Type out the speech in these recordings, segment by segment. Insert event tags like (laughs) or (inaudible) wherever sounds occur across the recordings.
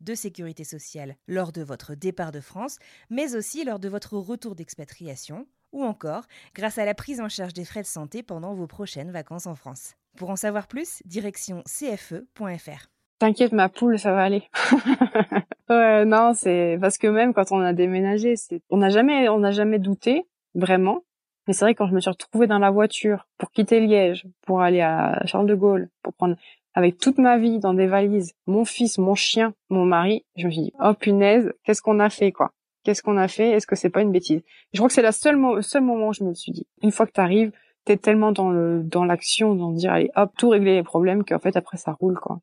de sécurité sociale lors de votre départ de France, mais aussi lors de votre retour d'expatriation, ou encore grâce à la prise en charge des frais de santé pendant vos prochaines vacances en France. Pour en savoir plus, direction cfe.fr. T'inquiète ma poule, ça va aller. (laughs) ouais, non, c'est parce que même quand on a déménagé, c'est on n'a jamais on n'a jamais douté vraiment. Mais c'est vrai quand je me suis retrouvée dans la voiture pour quitter Liège, pour aller à Charles de Gaulle, pour prendre avec toute ma vie dans des valises, mon fils, mon chien, mon mari, je me suis dit oh punaise, qu'est-ce qu'on a fait quoi? Qu'est-ce qu'on a fait? Est-ce que c'est pas une bêtise? Je crois que c'est le seul moment où je me suis dit une fois que t'arrives, t'es tellement dans le dans l'action, dans dire allez hop tout régler les problèmes qu'en fait après ça roule quoi.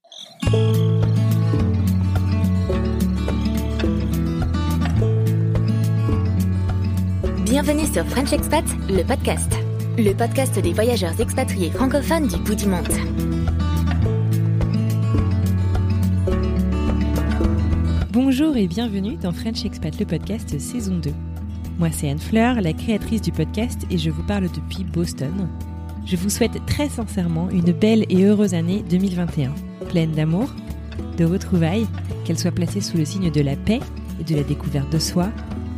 Bienvenue sur French Expat, le podcast. Le podcast des voyageurs expatriés francophones du bout du monde. Bonjour et bienvenue dans French Expat, le podcast saison 2. Moi c'est Anne Fleur, la créatrice du podcast et je vous parle depuis Boston. Je vous souhaite très sincèrement une belle et heureuse année 2021, pleine d'amour, de retrouvailles, qu'elle soit placée sous le signe de la paix et de la découverte de soi,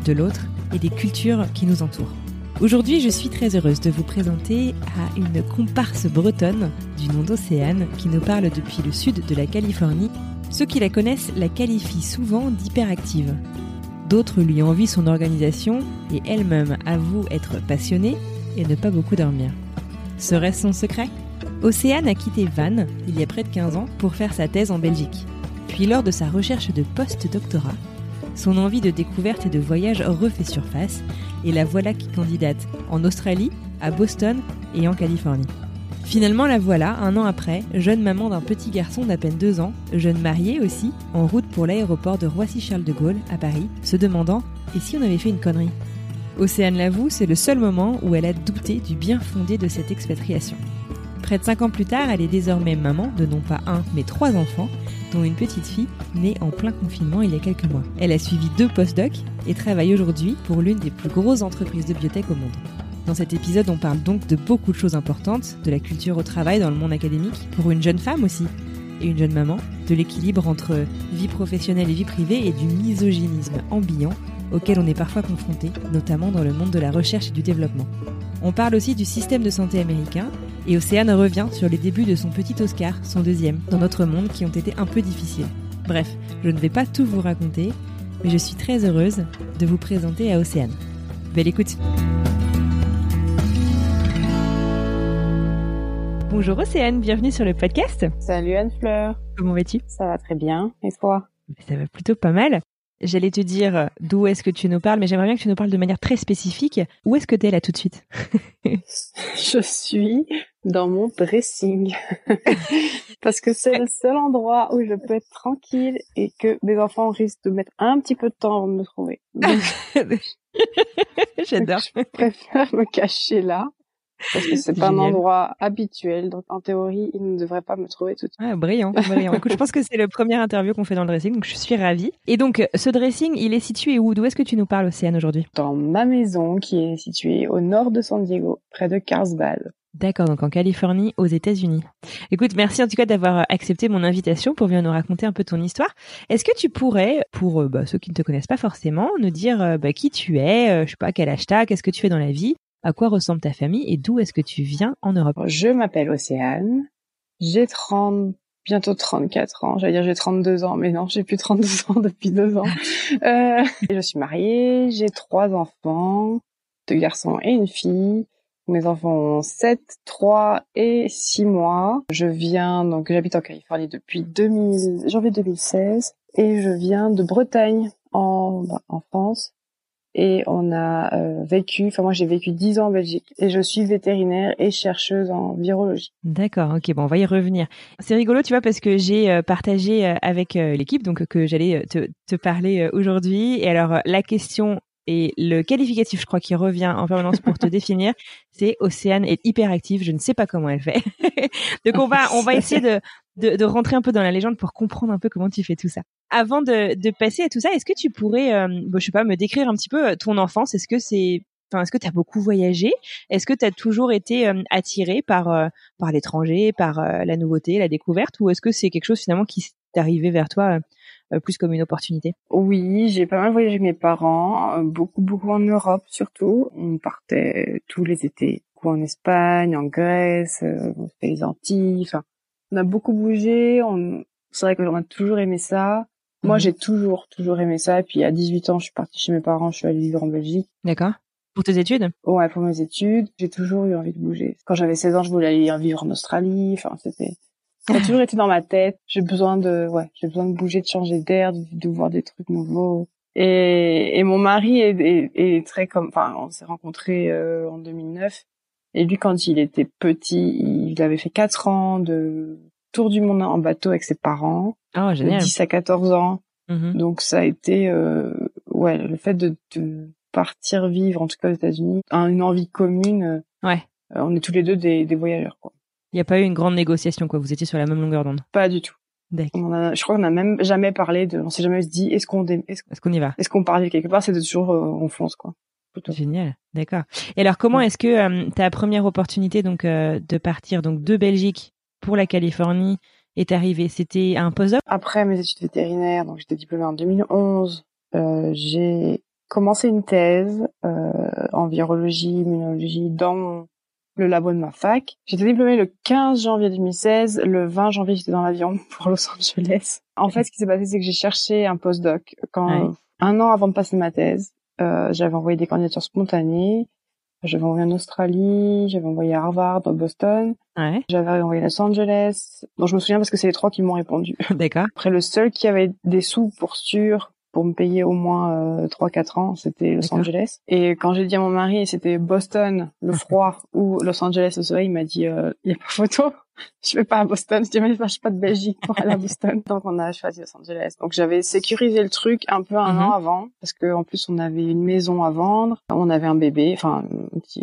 de l'autre et des cultures qui nous entourent. Aujourd'hui, je suis très heureuse de vous présenter à une comparse bretonne du nom d'Océane qui nous parle depuis le sud de la Californie. Ceux qui la connaissent la qualifient souvent d'hyperactive. D'autres lui envient son organisation et elle-même avoue être passionnée et ne pas beaucoup dormir. Serait-ce son secret? Océane a quitté Vannes il y a près de 15 ans pour faire sa thèse en Belgique. Puis lors de sa recherche de post-doctorat, son envie de découverte et de voyage refait surface et la voilà qui candidate en Australie, à Boston et en Californie. Finalement, la voilà, un an après, jeune maman d'un petit garçon d'à peine deux ans, jeune mariée aussi, en route pour l'aéroport de Roissy-Charles de Gaulle, à Paris, se demandant Et si on avait fait une connerie? Océane l'avoue, c'est le seul moment où elle a douté du bien fondé de cette expatriation. Près de cinq ans plus tard, elle est désormais maman de non pas un, mais trois enfants, dont une petite fille née en plein confinement il y a quelques mois. Elle a suivi deux post-docs et travaille aujourd'hui pour l'une des plus grosses entreprises de biotech au monde. Dans cet épisode, on parle donc de beaucoup de choses importantes, de la culture au travail dans le monde académique, pour une jeune femme aussi, et une jeune maman, de l'équilibre entre vie professionnelle et vie privée et du misogynisme ambiant auquel on est parfois confronté, notamment dans le monde de la recherche et du développement. On parle aussi du système de santé américain, et Océane revient sur les débuts de son petit Oscar, son deuxième, dans notre monde qui ont été un peu difficiles. Bref, je ne vais pas tout vous raconter, mais je suis très heureuse de vous présenter à Océane. Belle écoute Bonjour Océane, bienvenue sur le podcast. Salut Anne Fleur. Comment vas-tu? Ça va très bien. Et toi? Ça va plutôt pas mal. J'allais te dire d'où est-ce que tu nous parles, mais j'aimerais bien que tu nous parles de manière très spécifique. Où est-ce que tu es là tout de suite? (laughs) Je suis dans mon dressing. (laughs) Parce que c'est le seul endroit où je peux être tranquille et que mes enfants risquent de mettre un petit peu de temps avant de me trouver. (laughs) J'adore. Je préfère me cacher là. Parce que c'est pas un endroit habituel, donc en théorie, ils ne devraient pas me trouver tout de suite. Ah, brillant, brillant. Écoute, je pense que c'est le premier interview qu'on fait dans le dressing, donc je suis ravie. Et donc, ce dressing, il est situé où? D'où est-ce que tu nous parles, Océane, aujourd'hui? Dans ma maison, qui est située au nord de San Diego, près de Carlsbad. D'accord, donc en Californie, aux États-Unis. Écoute, merci en tout cas d'avoir accepté mon invitation pour venir nous raconter un peu ton histoire. Est-ce que tu pourrais, pour bah, ceux qui ne te connaissent pas forcément, nous dire bah, qui tu es, je sais pas quel t'as, qu'est-ce que tu fais dans la vie? À quoi ressemble ta famille et d'où est-ce que tu viens en Europe? Je m'appelle Océane, j'ai 30, bientôt 34 ans, j'allais dire j'ai 32 ans, mais non, j'ai plus 32 (laughs) ans depuis deux ans. euh, je suis mariée, j'ai trois enfants, deux garçons et une fille. Mes enfants ont 7, 3 et 6 mois. Je viens, donc j'habite en Californie depuis 2000, janvier 2016 et je viens de Bretagne en, bah, en France et on a euh, vécu, enfin moi j'ai vécu 10 ans en Belgique et je suis vétérinaire et chercheuse en virologie. D'accord, ok, bon on va y revenir. C'est rigolo, tu vois, parce que j'ai euh, partagé euh, avec l'équipe, donc que j'allais te, te, parler aujourd'hui. Et alors la question et le qualificatif, je crois, qui revient en permanence pour te (laughs) définir, c'est Océane est hyperactive. Je ne sais pas comment elle fait. (laughs) donc on va on va (laughs) essayer de, de, de rentrer un peu dans la légende pour comprendre un peu comment tu fais tout ça avant de, de, passer à tout ça, est-ce que tu pourrais, euh, je sais pas, me décrire un petit peu euh, ton enfance? Est-ce que c'est, enfin, est-ce que tu as beaucoup voyagé? Est-ce que tu as toujours été euh, attiré par euh, par l'étranger, par la nouveauté, la découverte, ou est-ce que c'est quelque chose finalement qui s'est arrivé vers toi plus comme une opportunité? Oui, j'ai pas mal voyagé mes parents, beaucoup beaucoup en Europe surtout. On partait tous les étés, beaucoup en Espagne, en Grèce, on fait les Antilles. Enfin, on a beaucoup bougé. On... C'est vrai qu'on a toujours aimé ça. Moi, mhm. j'ai toujours, toujours aimé ça. Et puis, à 18 ans, je suis partie chez mes parents, je suis allée vivre en Belgique. D'accord. Pour tes études? Ouais, pour mes études. J'ai toujours eu envie de bouger. Quand j'avais 16 ans, je voulais aller vivre en Australie. Enfin, c'était... Ça a toujours été dans ma tête. J'ai besoin de, ouais, j'ai besoin de bouger, de changer d'air, de, voir des trucs nouveaux. Et, et mon mari est, est, est très comme, enfin, on s'est rencontrés euh, en 2009. Et lui, quand il était petit, il avait fait quatre ans de tour du monde en bateau avec ses parents. Oh, génial. De 10 à 14 ans. Mm-hmm. Donc ça a été, euh, ouais, le fait de, de, partir vivre, en tout cas aux États-Unis, une envie commune. Euh, ouais. Euh, on est tous les deux des, des voyageurs, quoi. Il n'y a pas eu une grande négociation, quoi. Vous étiez sur la même longueur d'onde. Pas du tout. On je crois qu'on a même jamais parlé de, on s'est jamais dit, est-ce qu'on, est-ce qu'on y va? Est-ce qu'on parle quelque part? C'est toujours, euh, on fonce, quoi. Génial, d'accord. Et alors, comment est-ce que ta première opportunité donc de partir donc de Belgique pour la Californie est arrivé C'était un post-doc Après mes études vétérinaires, donc j'étais diplômée en 2011, euh, j'ai commencé une thèse euh, en virologie, immunologie dans le labo de ma fac. J'étais diplômée le 15 janvier 2016. Le 20 janvier, j'étais dans l'avion (laughs) pour Los Angeles. En fait, ce qui s'est passé, c'est que j'ai cherché un post-doc quand un an avant de passer ma thèse. Euh, j'avais envoyé des candidatures spontanées. J'avais envoyé en Australie, j'avais envoyé à Harvard, à Boston. Ouais. J'avais envoyé à Los Angeles. Donc je me souviens parce que c'est les trois qui m'ont répondu. D'accord. Après le seul qui avait des sous pour sûr pour me payer au moins euh, 3-4 ans, c'était Los Angeles. Et quand j'ai dit à mon mari, c'était Boston, le (laughs) froid, ou Los Angeles, le soleil, il m'a dit, euh, il n'y a pas photo. (laughs) je vais pas à Boston. Je dis, mais je suis pas de Belgique pour aller à Boston. (laughs) Donc on a choisi Los Angeles. Donc j'avais sécurisé le truc un peu un mhm. an avant, parce que en plus on avait une maison à vendre, on avait un bébé. Enfin,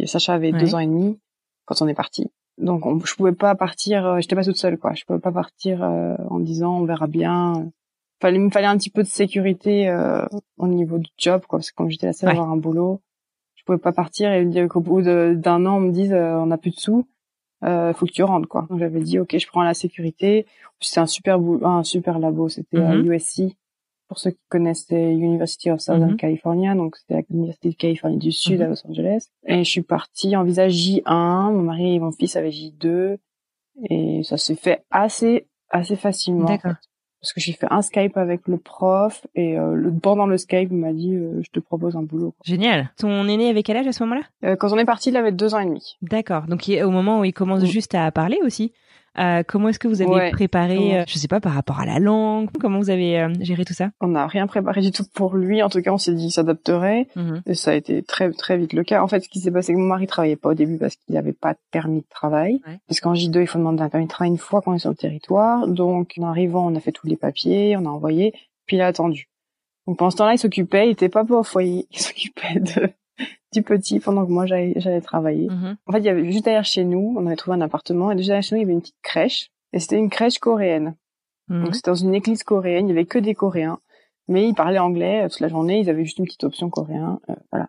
Sacha avait deux ans et demi quand on est parti. Donc on, je pouvais pas partir. Euh, j'étais pas toute seule, quoi. Je pouvais pas partir euh, en disant on verra bien fallait me fallait un petit peu de sécurité euh, au niveau du job quoi parce que comme j'étais la seule à avoir un boulot je pouvais pas partir et me dire qu'au bout d'un an on me dise euh, on n'a plus de sous euh, faut que tu rentres quoi. Donc j'avais dit ok je prends la sécurité. C'est un super un super labo. C'était à USC mm-hmm. pour ceux qui connaissent c'est University of Southern mm-hmm. California. Donc c'était l'université de Californie du Sud à mm-hmm. Los Angeles. Et je suis partie en visa J1 mon mari et mon fils avaient J2 et ça s'est fait assez assez facilement D'accord parce que j'ai fait un Skype avec le prof et euh, le, pendant le Skype, il m'a dit euh, je te propose un boulot. Génial. Ton aîné avait quel âge à ce moment-là? Euh, Quand on est parti, il avait deux ans et demi. D'accord. Donc au moment où il commence juste à parler aussi? Euh, comment est-ce que vous avez préparé, euh, je sais pas, par rapport à la langue Comment vous avez euh, géré tout ça? On n'a rien préparé du tout pour lui. En tout cas, on s'est dit qu'il s'adapterait. Mhm. Et ça a été très très vite le cas. En fait, ce qui s'est passé, c'est que mon mari travaillait pas au début parce qu'il n'avait pas de permis de travail. Parce qu'en J2, il faut demander un permis de travail une fois qu'on est sur le territoire. Donc, en arrivant, on a fait tous les papiers, on a envoyé, puis il a attendu. Donc pendant ce temps-là, il s'occupait, il était pas au foyer, (laughs) il s'occupait de du petit pendant que moi j'allais travailler. Mhm. En fait, il y avait juste derrière chez nous, on avait trouvé un appartement et juste derrière chez nous, il y avait une petite crèche et c'était une crèche coréenne. Mhm. Donc c'était dans une église coréenne, il y avait que des Coréens, mais ils parlaient anglais euh, toute la journée, ils avaient juste une petite option coréen, euh, voilà.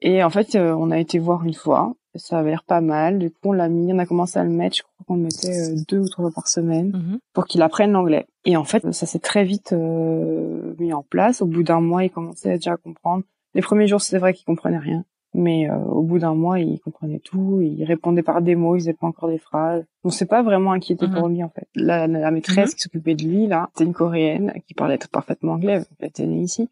Et en fait, euh, on a été voir une fois, ça avait l'air pas mal. Du coup, on l'a mis, on a commencé à le mettre, je crois qu'on le mettait deux ou trois fois par semaine mhm. pour qu'il apprenne l'anglais. Et en fait, ça s'est très vite mis en place. Au bout d'un mois, il commençait déjà à comprendre. Les premiers jours, c'est vrai qu'il comprenait rien. Mais euh, au bout d'un mois, il comprenait tout, il répondait par des mots, il faisait pas encore des phrases. On s'est pas vraiment inquiété pour mhm. lui en fait. La, la maîtresse mhm. qui s'occupait de lui là, c'était une coréenne qui parlait parfaitement anglais, elle était née ici.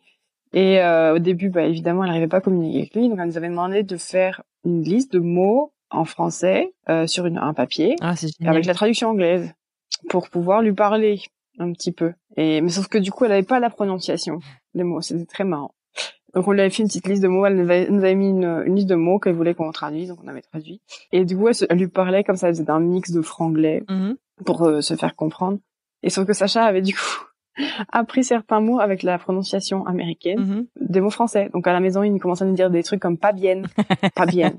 Et euh, au début, bah, évidemment, elle n'arrivait pas à communiquer avec lui, donc elle nous avait demandé de faire une liste de mots en français euh, sur une, un papier Ah, avec la traduction anglaise pour pouvoir lui parler un petit peu. Et mais sauf que du coup, elle avait pas la prononciation des mots. C'était très marrant. Donc on lui avait fait une petite liste de mots. Elle nous avait, nous avait mis une, une liste de mots qu'elle voulait qu'on traduise, donc on avait traduit. Et du coup, elle, lui parlait comme ça, elle faisait un mix de franglais Mhm. pour euh, se faire comprendre. Et sauf que Sacha avait du coup (laughs) appris certains mots avec la prononciation américaine, Mhm. des mots français. Donc à la maison, il commençait à nous dire des trucs comme pas bien, (laughs) pas bien.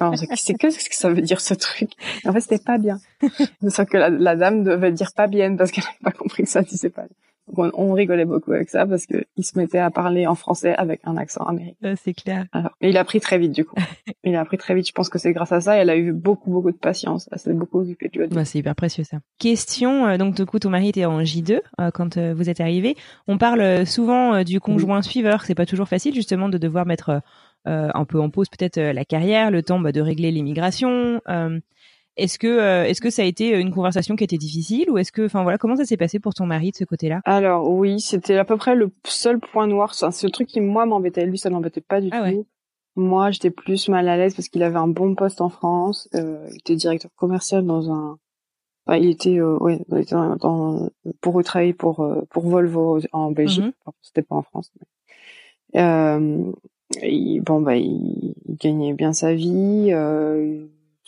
Non, c'est c'est que ce que ça veut dire ce truc. En fait, c'était pas bien. (laughs) Sauf que la, la dame devait dire pas bien parce qu'elle n'avait pas compris que ça disait pas bien. On, on rigolait beaucoup avec ça parce que il se mettait à parler en français avec un accent américain. Ah, c'est clair. Alors, mais il a appris très vite du coup. (laughs) Il a appris très vite. Je pense que c'est grâce à ça. Elle a eu beaucoup beaucoup de patience. Elle s'est beaucoup occupée. Bah, c'est hyper précieux ça. Question, euh, donc du coup ton mari était en J2 euh, quand euh, vous êtes arrivé. On parle euh, souvent euh, du conjoint suiveur, c'est pas toujours facile justement de devoir mettre euh, euh, un peu en pause peut-être euh, la carrière, le temps bah, de régler l'immigration. Est-ce que euh, est-ce que ça a été une conversation qui était difficile ou est-ce que enfin voilà comment ça s'est passé pour ton mari de ce côté-là? Alors oui, c'était à peu près le seul point noir. C'est le truc qui moi m'embêtait. Lui, ça m'embêtait pas du Ah tout. ouais. Moi, j'étais plus mal à l'aise parce qu'il avait un bon poste en France. Euh, il était directeur commercial dans un. Enfin, il était, euh, ouais, il était dans, dans- pour travailler pour euh, pour Volvo en Belgique. Mhm. Enfin, C'était pas en France. mais- Euh, il- bon bah, il, il gagnait bien sa vie.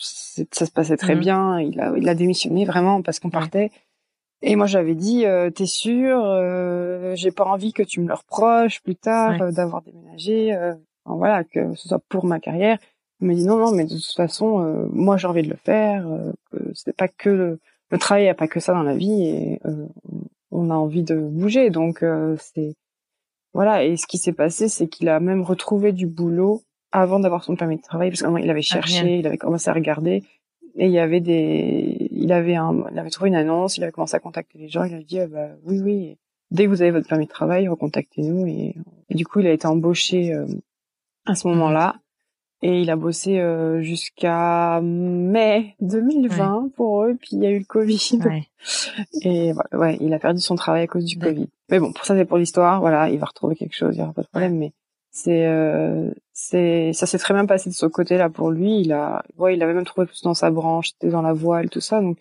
Ça se passait très Mhm. bien. Il a il a démissionné vraiment parce qu'on partait. Et moi, j'avais dit, euh, t'es sûr euh, J'ai pas envie que tu me le reproches plus tard Ouais. euh, d'avoir déménagé. euh, enfin, voilà, que ce soit pour ma carrière. Il m'a dit non, non, mais de toute façon, euh, moi, j'ai envie de le faire. Euh, c'était pas que le, le travail, y a pas que ça dans la vie, et euh, on a envie de bouger. Donc, euh, c'est voilà. Et ce qui s'est passé, c'est qu'il a même retrouvé du boulot avant d'avoir son permis de travail, parce qu'il avait Ah, cherché, il avait commencé à regarder, et il y avait des, il avait un, il avait trouvé une annonce, il avait commencé à contacter les gens, il a dit ah bah oui oui, dès que vous avez votre permis de travail, recontactez-nous et, et du coup il a été embauché euh, à ce moment-là et il a bossé euh, jusqu'à mai 2020 pour eux, puis il y a eu le Covid Ouais. (laughs) et voilà, ouais, il a perdu son travail à cause du. Covid. Mais bon, pour ça c'est pour l'histoire, voilà, il va retrouver quelque chose, il y aura pas de problème. Mais c'est, euh, c'est, ça s'est très bien passé de ce côté-là pour lui. Il a, ouais, il avait même trouvé plus dans sa branche, c'était dans la voile, tout ça. Donc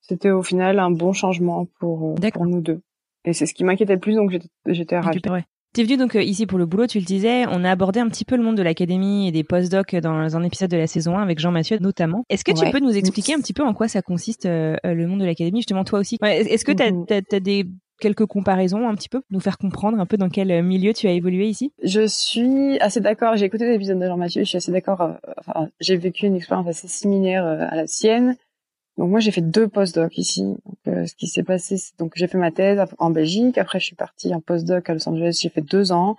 c'était au final un bon changement pour, euh, pour nous deux. Et c'est ce qui m'inquiétait le plus, donc j'étais, ravie. Ouais. T'es venu donc euh, ici pour le boulot, tu le disais. On a abordé un petit peu le monde de l'académie et des postdocs dans un épisode de la saison 1 avec Jean-Mathieu notamment. Est-ce que tu Ouais. peux nous expliquer un petit peu en quoi ça consiste euh, le monde de l'académie, justement toi aussi Ouais, Est-ce que t'as Mhm. as, des quelques comparaisons un petit peu, nous faire comprendre un peu dans quel euh, milieu tu as évolué ici? Je suis assez d'accord. J'ai écouté l'épisode de Jean-Mathieu. Je suis assez d'accord. euh, enfin, j'ai vécu une expérience assez similaire euh, à la sienne. Donc moi, j'ai fait deux postdocs ici. Ce qui s'est passé, c'est donc j'ai fait ma thèse en Belgique. Après, je suis partie en postdoc à Los Angeles. J'ai fait deux ans.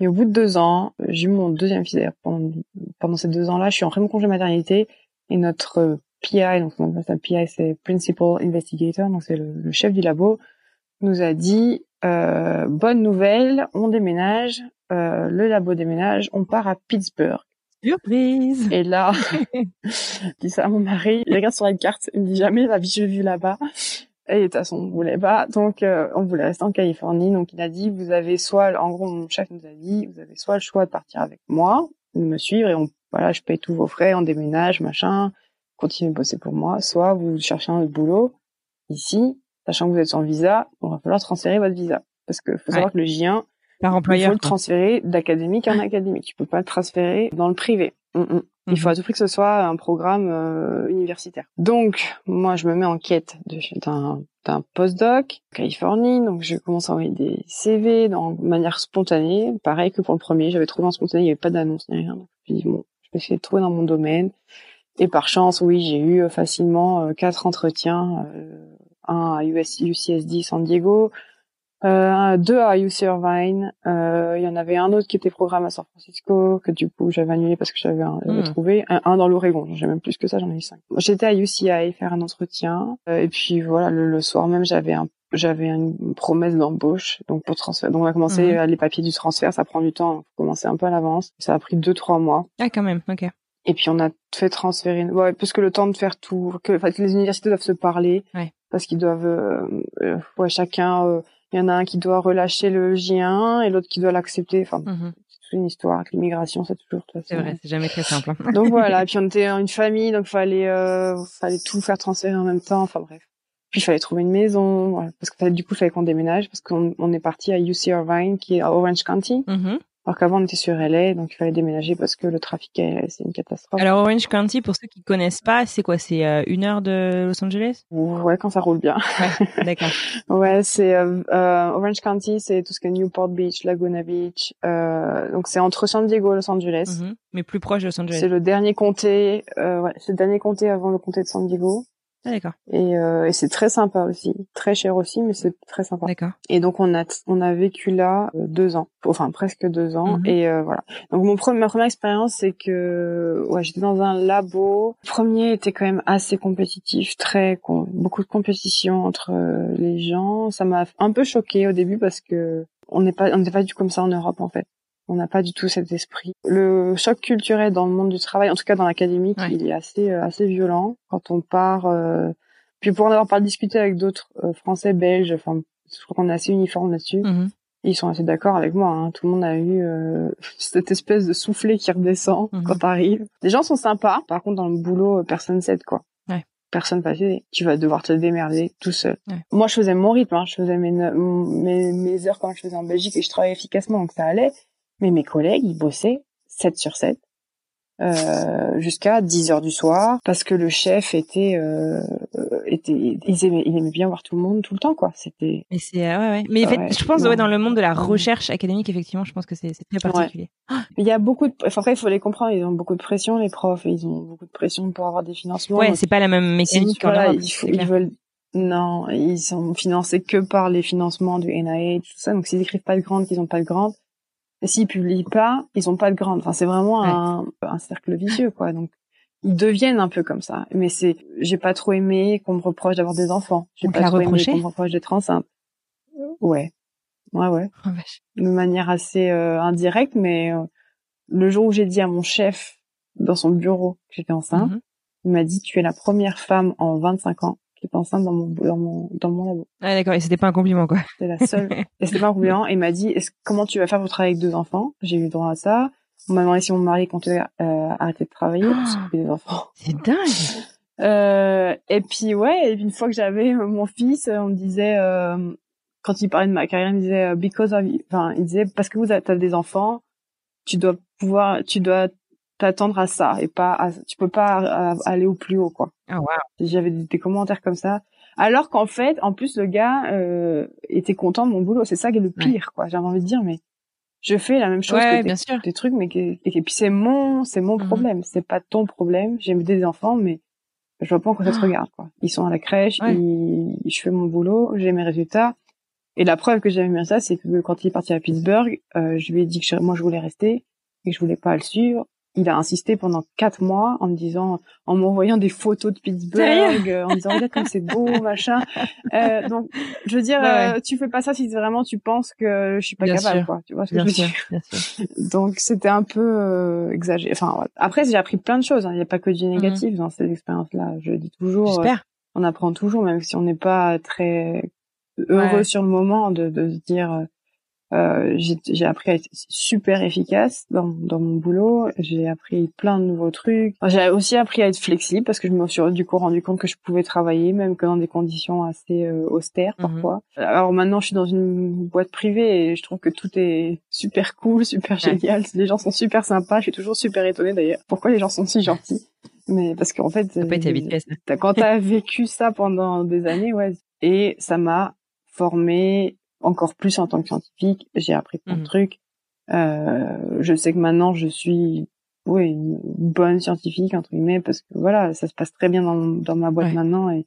Et au bout de deux ans, j'ai eu mon deuxième fils. Pendant, pendant ces deux ans-là, je suis en mon congé maternité. Et notre PI, donc notre PI, c'est Principal Investigator, donc c'est le, le chef du labo, nous a dit euh, bonne nouvelle, on déménage, euh, le labo déménage, on part à Pittsburgh. Surprise Et là, (laughs) je dis ça à mon mari, il regarde sur la carte, il me dit jamais la vie j'ai vue là-bas. Et de toute façon, on voulait pas, donc euh, on voulait rester en Californie. Donc il a dit, vous avez soit, en gros, mon chef nous a dit, vous avez soit le choix de partir avec moi, de me suivre et on, voilà, je paye tous vos frais, on déménage, machin, continuez de bosser pour moi, soit vous cherchez un autre boulot ici, sachant que vous êtes sans visa, il va falloir transférer votre visa. Parce que faut savoir que le J1, Par il faut employeur. le transférer d'académique en académique. Tu peux pas le transférer dans le privé. Mm, mm. Il faut à tout prix que ce soit un programme euh, universitaire. Donc, moi, je me mets en quête d'un d'un postdoc en Californie. Donc, je commence à envoyer des CV dans, de manière spontanée. Pareil que pour le premier, j'avais trouvé en spontané, il n'y avait pas d'annonce ni rien. Donc, je me dis, bon, je vais essayer de trouver dans mon domaine. Et par chance, oui, j'ai eu euh, facilement euh, quatre entretiens. euh, un à US, UCSD San Diego, euh, deux à UC Irvine. Euh, il y en avait un autre qui était programme à San Francisco que du coup j'avais annulé parce que j'avais un- j'avais Mm. trouvé un, un dans l'Oregon. J'ai même plus que ça, j'en ai eu cinq. J'étais à UCI faire un entretien euh, et puis voilà le, le soir même j'avais un j'avais une promesse d'embauche donc pour transfert. Donc on a commencé euh, les papiers du transfert, ça prend du temps, faut commencer un peu à l'avance. Ça a pris deux trois mois. Ah quand même, ok. Et puis on a fait transférer, ouais, parce que le temps de faire tout, que, enfin, les universités doivent se parler, Ouais. Parce qu'ils doivent, euh, euh, ouais, chacun, euh, Il y en a un qui doit relâcher le J1 et l'autre qui doit l'accepter. Enfin, Mhm. c'est une histoire avec l'immigration, c'est toujours. C'est vrai, c'est jamais très simple. hein. (laughs) Donc voilà, puis on était (laughs) une famille, donc fallait euh, fallait tout faire transférer en même temps. Enfin bref. Puis il fallait trouver une maison, voilà. parce que du coup il fallait qu'on déménage parce qu'on on est parti à UC Irvine qui est à Orange County, Mhm. Alors qu'avant on était sur LA, donc il fallait déménager parce que le trafic c'est une catastrophe. Alors Orange County, pour ceux qui connaissent pas, c'est quoi? C'est euh, une heure de Los Angeles? Ouais, quand ça roule bien. Ouais, d'accord. (laughs) Ouais, c'est euh, euh, Orange County, c'est tout ce que Newport Beach, Laguna Beach. Euh, donc c'est entre San Diego et Los Angeles. Mhm. Mais plus proche de Los Angeles. C'est le dernier comté, euh, ouais, c'est le dernier comté avant le comté de San Diego. Ah, d'accord, Et, euh, et c'est très sympa aussi, très cher aussi, mais c'est très sympa. d'accord. Et donc on a on a vécu là euh, deux ans, enfin presque deux ans. Mhm. Et euh, voilà. Donc mon pre- ma première expérience, c'est que ouais, j'étais dans un labo. Le premier était quand même assez compétitif, très con- beaucoup de compétition entre euh, les gens. Ça m'a un peu choqué au début parce que on n'est pas on n'est pas du tout comme ça en Europe en fait. On n'a pas du tout cet esprit. Le choc culturel dans le monde du travail, en tout cas dans l'académique, Ouais. il est assez euh, assez violent quand on part. euh, Puis pour en avoir pas discuté avec d'autres euh, Français, Belges, enfin, je crois qu'on est assez uniforme là-dessus. Mhm. Ils sont assez d'accord avec moi. Hein. Tout le monde a eu euh, (laughs) cette espèce de soufflet qui redescend Mhm. quand t'arrives. Les gens sont sympas. Par contre, dans le boulot, euh, personne s'aide quoi. Ouais. Personne va t'aider. Tu vas devoir te démerder tout seul. Ouais. Moi, je faisais mon rythme. Hein. Je faisais mes, ne- mes mes heures quand je faisais en Belgique et je travaillais efficacement, donc ça allait. Mais mes collègues, ils bossaient 7 sur 7 euh, jusqu'à 10 heures du soir parce que le chef était euh, était il aimait, il aimait bien voir tout le monde tout le temps quoi c'était Mais c'est euh, ouais, ouais. Mais en fait, Ouais, je pense ouais, dans le monde de la recherche académique, effectivement, je pense que c'est très particulier. il y a beaucoup de enfin, après il faut les comprendre ils ont beaucoup de pression les profs ils ont beaucoup de pression pour avoir des financements Ouais, c'est pas la même mécanique qu'en voilà, Europe. il faut- c'est ils veulent non ils sont financés que par les financements du NIH tout ça donc s'ils écrivent pas de grande qu'ils ont pas de grande et s'ils publient pas ils ont pas de grande enfin c'est vraiment Ouais. un, un cercle vicieux quoi. Donc ils deviennent un peu comme ça. Mais c'est j'ai pas trop aimé qu'on me reproche d'avoir des enfants. J'ai pas trop aimé qu'on me reproche d'être enceinte. Ouais. Ouais ouais. Oh, de manière assez euh, indirecte mais euh, le jour où j'ai dit à mon chef dans son bureau que j'étais enceinte Mhm. il m'a dit tu es la première femme en 25 ans est enceinte dans mon dans mon dans mon labo. Ah d'accord, et c'était pas un compliment quoi. C'est la seule. (laughs) et c'était pas un compliment. Et il m'a dit est-ce comment tu vas faire pour travailler avec deux enfants? J'ai eu droit à ça. On m'a demandé si mon mari comptait euh, arrêter de travailler pour s'occuper des enfants. C'est dingue. (laughs) Euh, et puis ouais, et puis une fois que j'avais euh, mon fils, on me disait euh, quand il parlait de ma carrière, il me disait euh, because of, enfin il disait parce que vous avez des enfants, tu dois pouvoir, tu dois t'attendre à ça et pas, à, tu peux pas à- aller au plus haut quoi. Ah wow. J'avais des, commentaires comme ça. Alors qu'en fait, en plus, le gars euh, était content de mon boulot. C'est ça qui est le pire, quoi. J'avais envie de dire, mais je fais la même chose Ouais, que bien sûr. des trucs, mais que, et, puis c'est mon, c'est mon Mhm. problème. C'est pas ton problème. J'ai des enfants, mais je vois pas en quoi ça te Ah. regarde, quoi. Ils sont à la crèche, Ouais. ils- je fais mon boulot, j'ai mes résultats. Et la preuve que j'avais mis ça, c'est que quand il est parti à Pittsburgh, euh, je lui ai dit que je- moi je voulais rester et que je voulais pas le suivre. Il a insisté pendant quatre mois en me disant, en m'envoyant des photos de Pittsburgh, euh, en me disant regarde comme c'est beau, (laughs) machin. Euh, donc, je veux dire, Ouais, euh, tu fais pas ça si vraiment tu penses que je suis pas Bien capable, sûr. quoi. Tu vois ce que Bien je veux dire bien sûr. (laughs) donc c'était un peu euh, exagéré. Enfin après j'ai appris plein de choses. hein. Il n'y a pas que du négatif dans cette expérience-là. Je dis toujours, euh, J'espère. on apprend toujours, même si on n'est pas très heureux Ouais. sur le moment, de, de se dire. Euh, j'ai appris à être super efficace dans, dans mon boulot. J'ai appris plein de nouveaux trucs. J'ai aussi appris à être flexible parce que je me suis du coup rendu compte que je pouvais travailler même que dans des conditions assez euh, austères Mhm. parfois. Alors maintenant, je suis dans une boîte privée et je trouve que tout est super cool, (laughs) super Ouais. génial. Les gens sont super sympas. Je suis toujours super étonnée d'ailleurs. Pourquoi les gens sont si gentils? Mais parce qu'en fait, euh, quand t'as vécu ça pendant des années, ouais. Et ça m'a formé encore plus en tant que scientifique. J'ai appris plein Mhm. de trucs. Euh, je sais que maintenant je suis, oui, une bonne scientifique entre guillemets parce que voilà, ça se passe très bien dans, dans ma boîte Ouais. maintenant et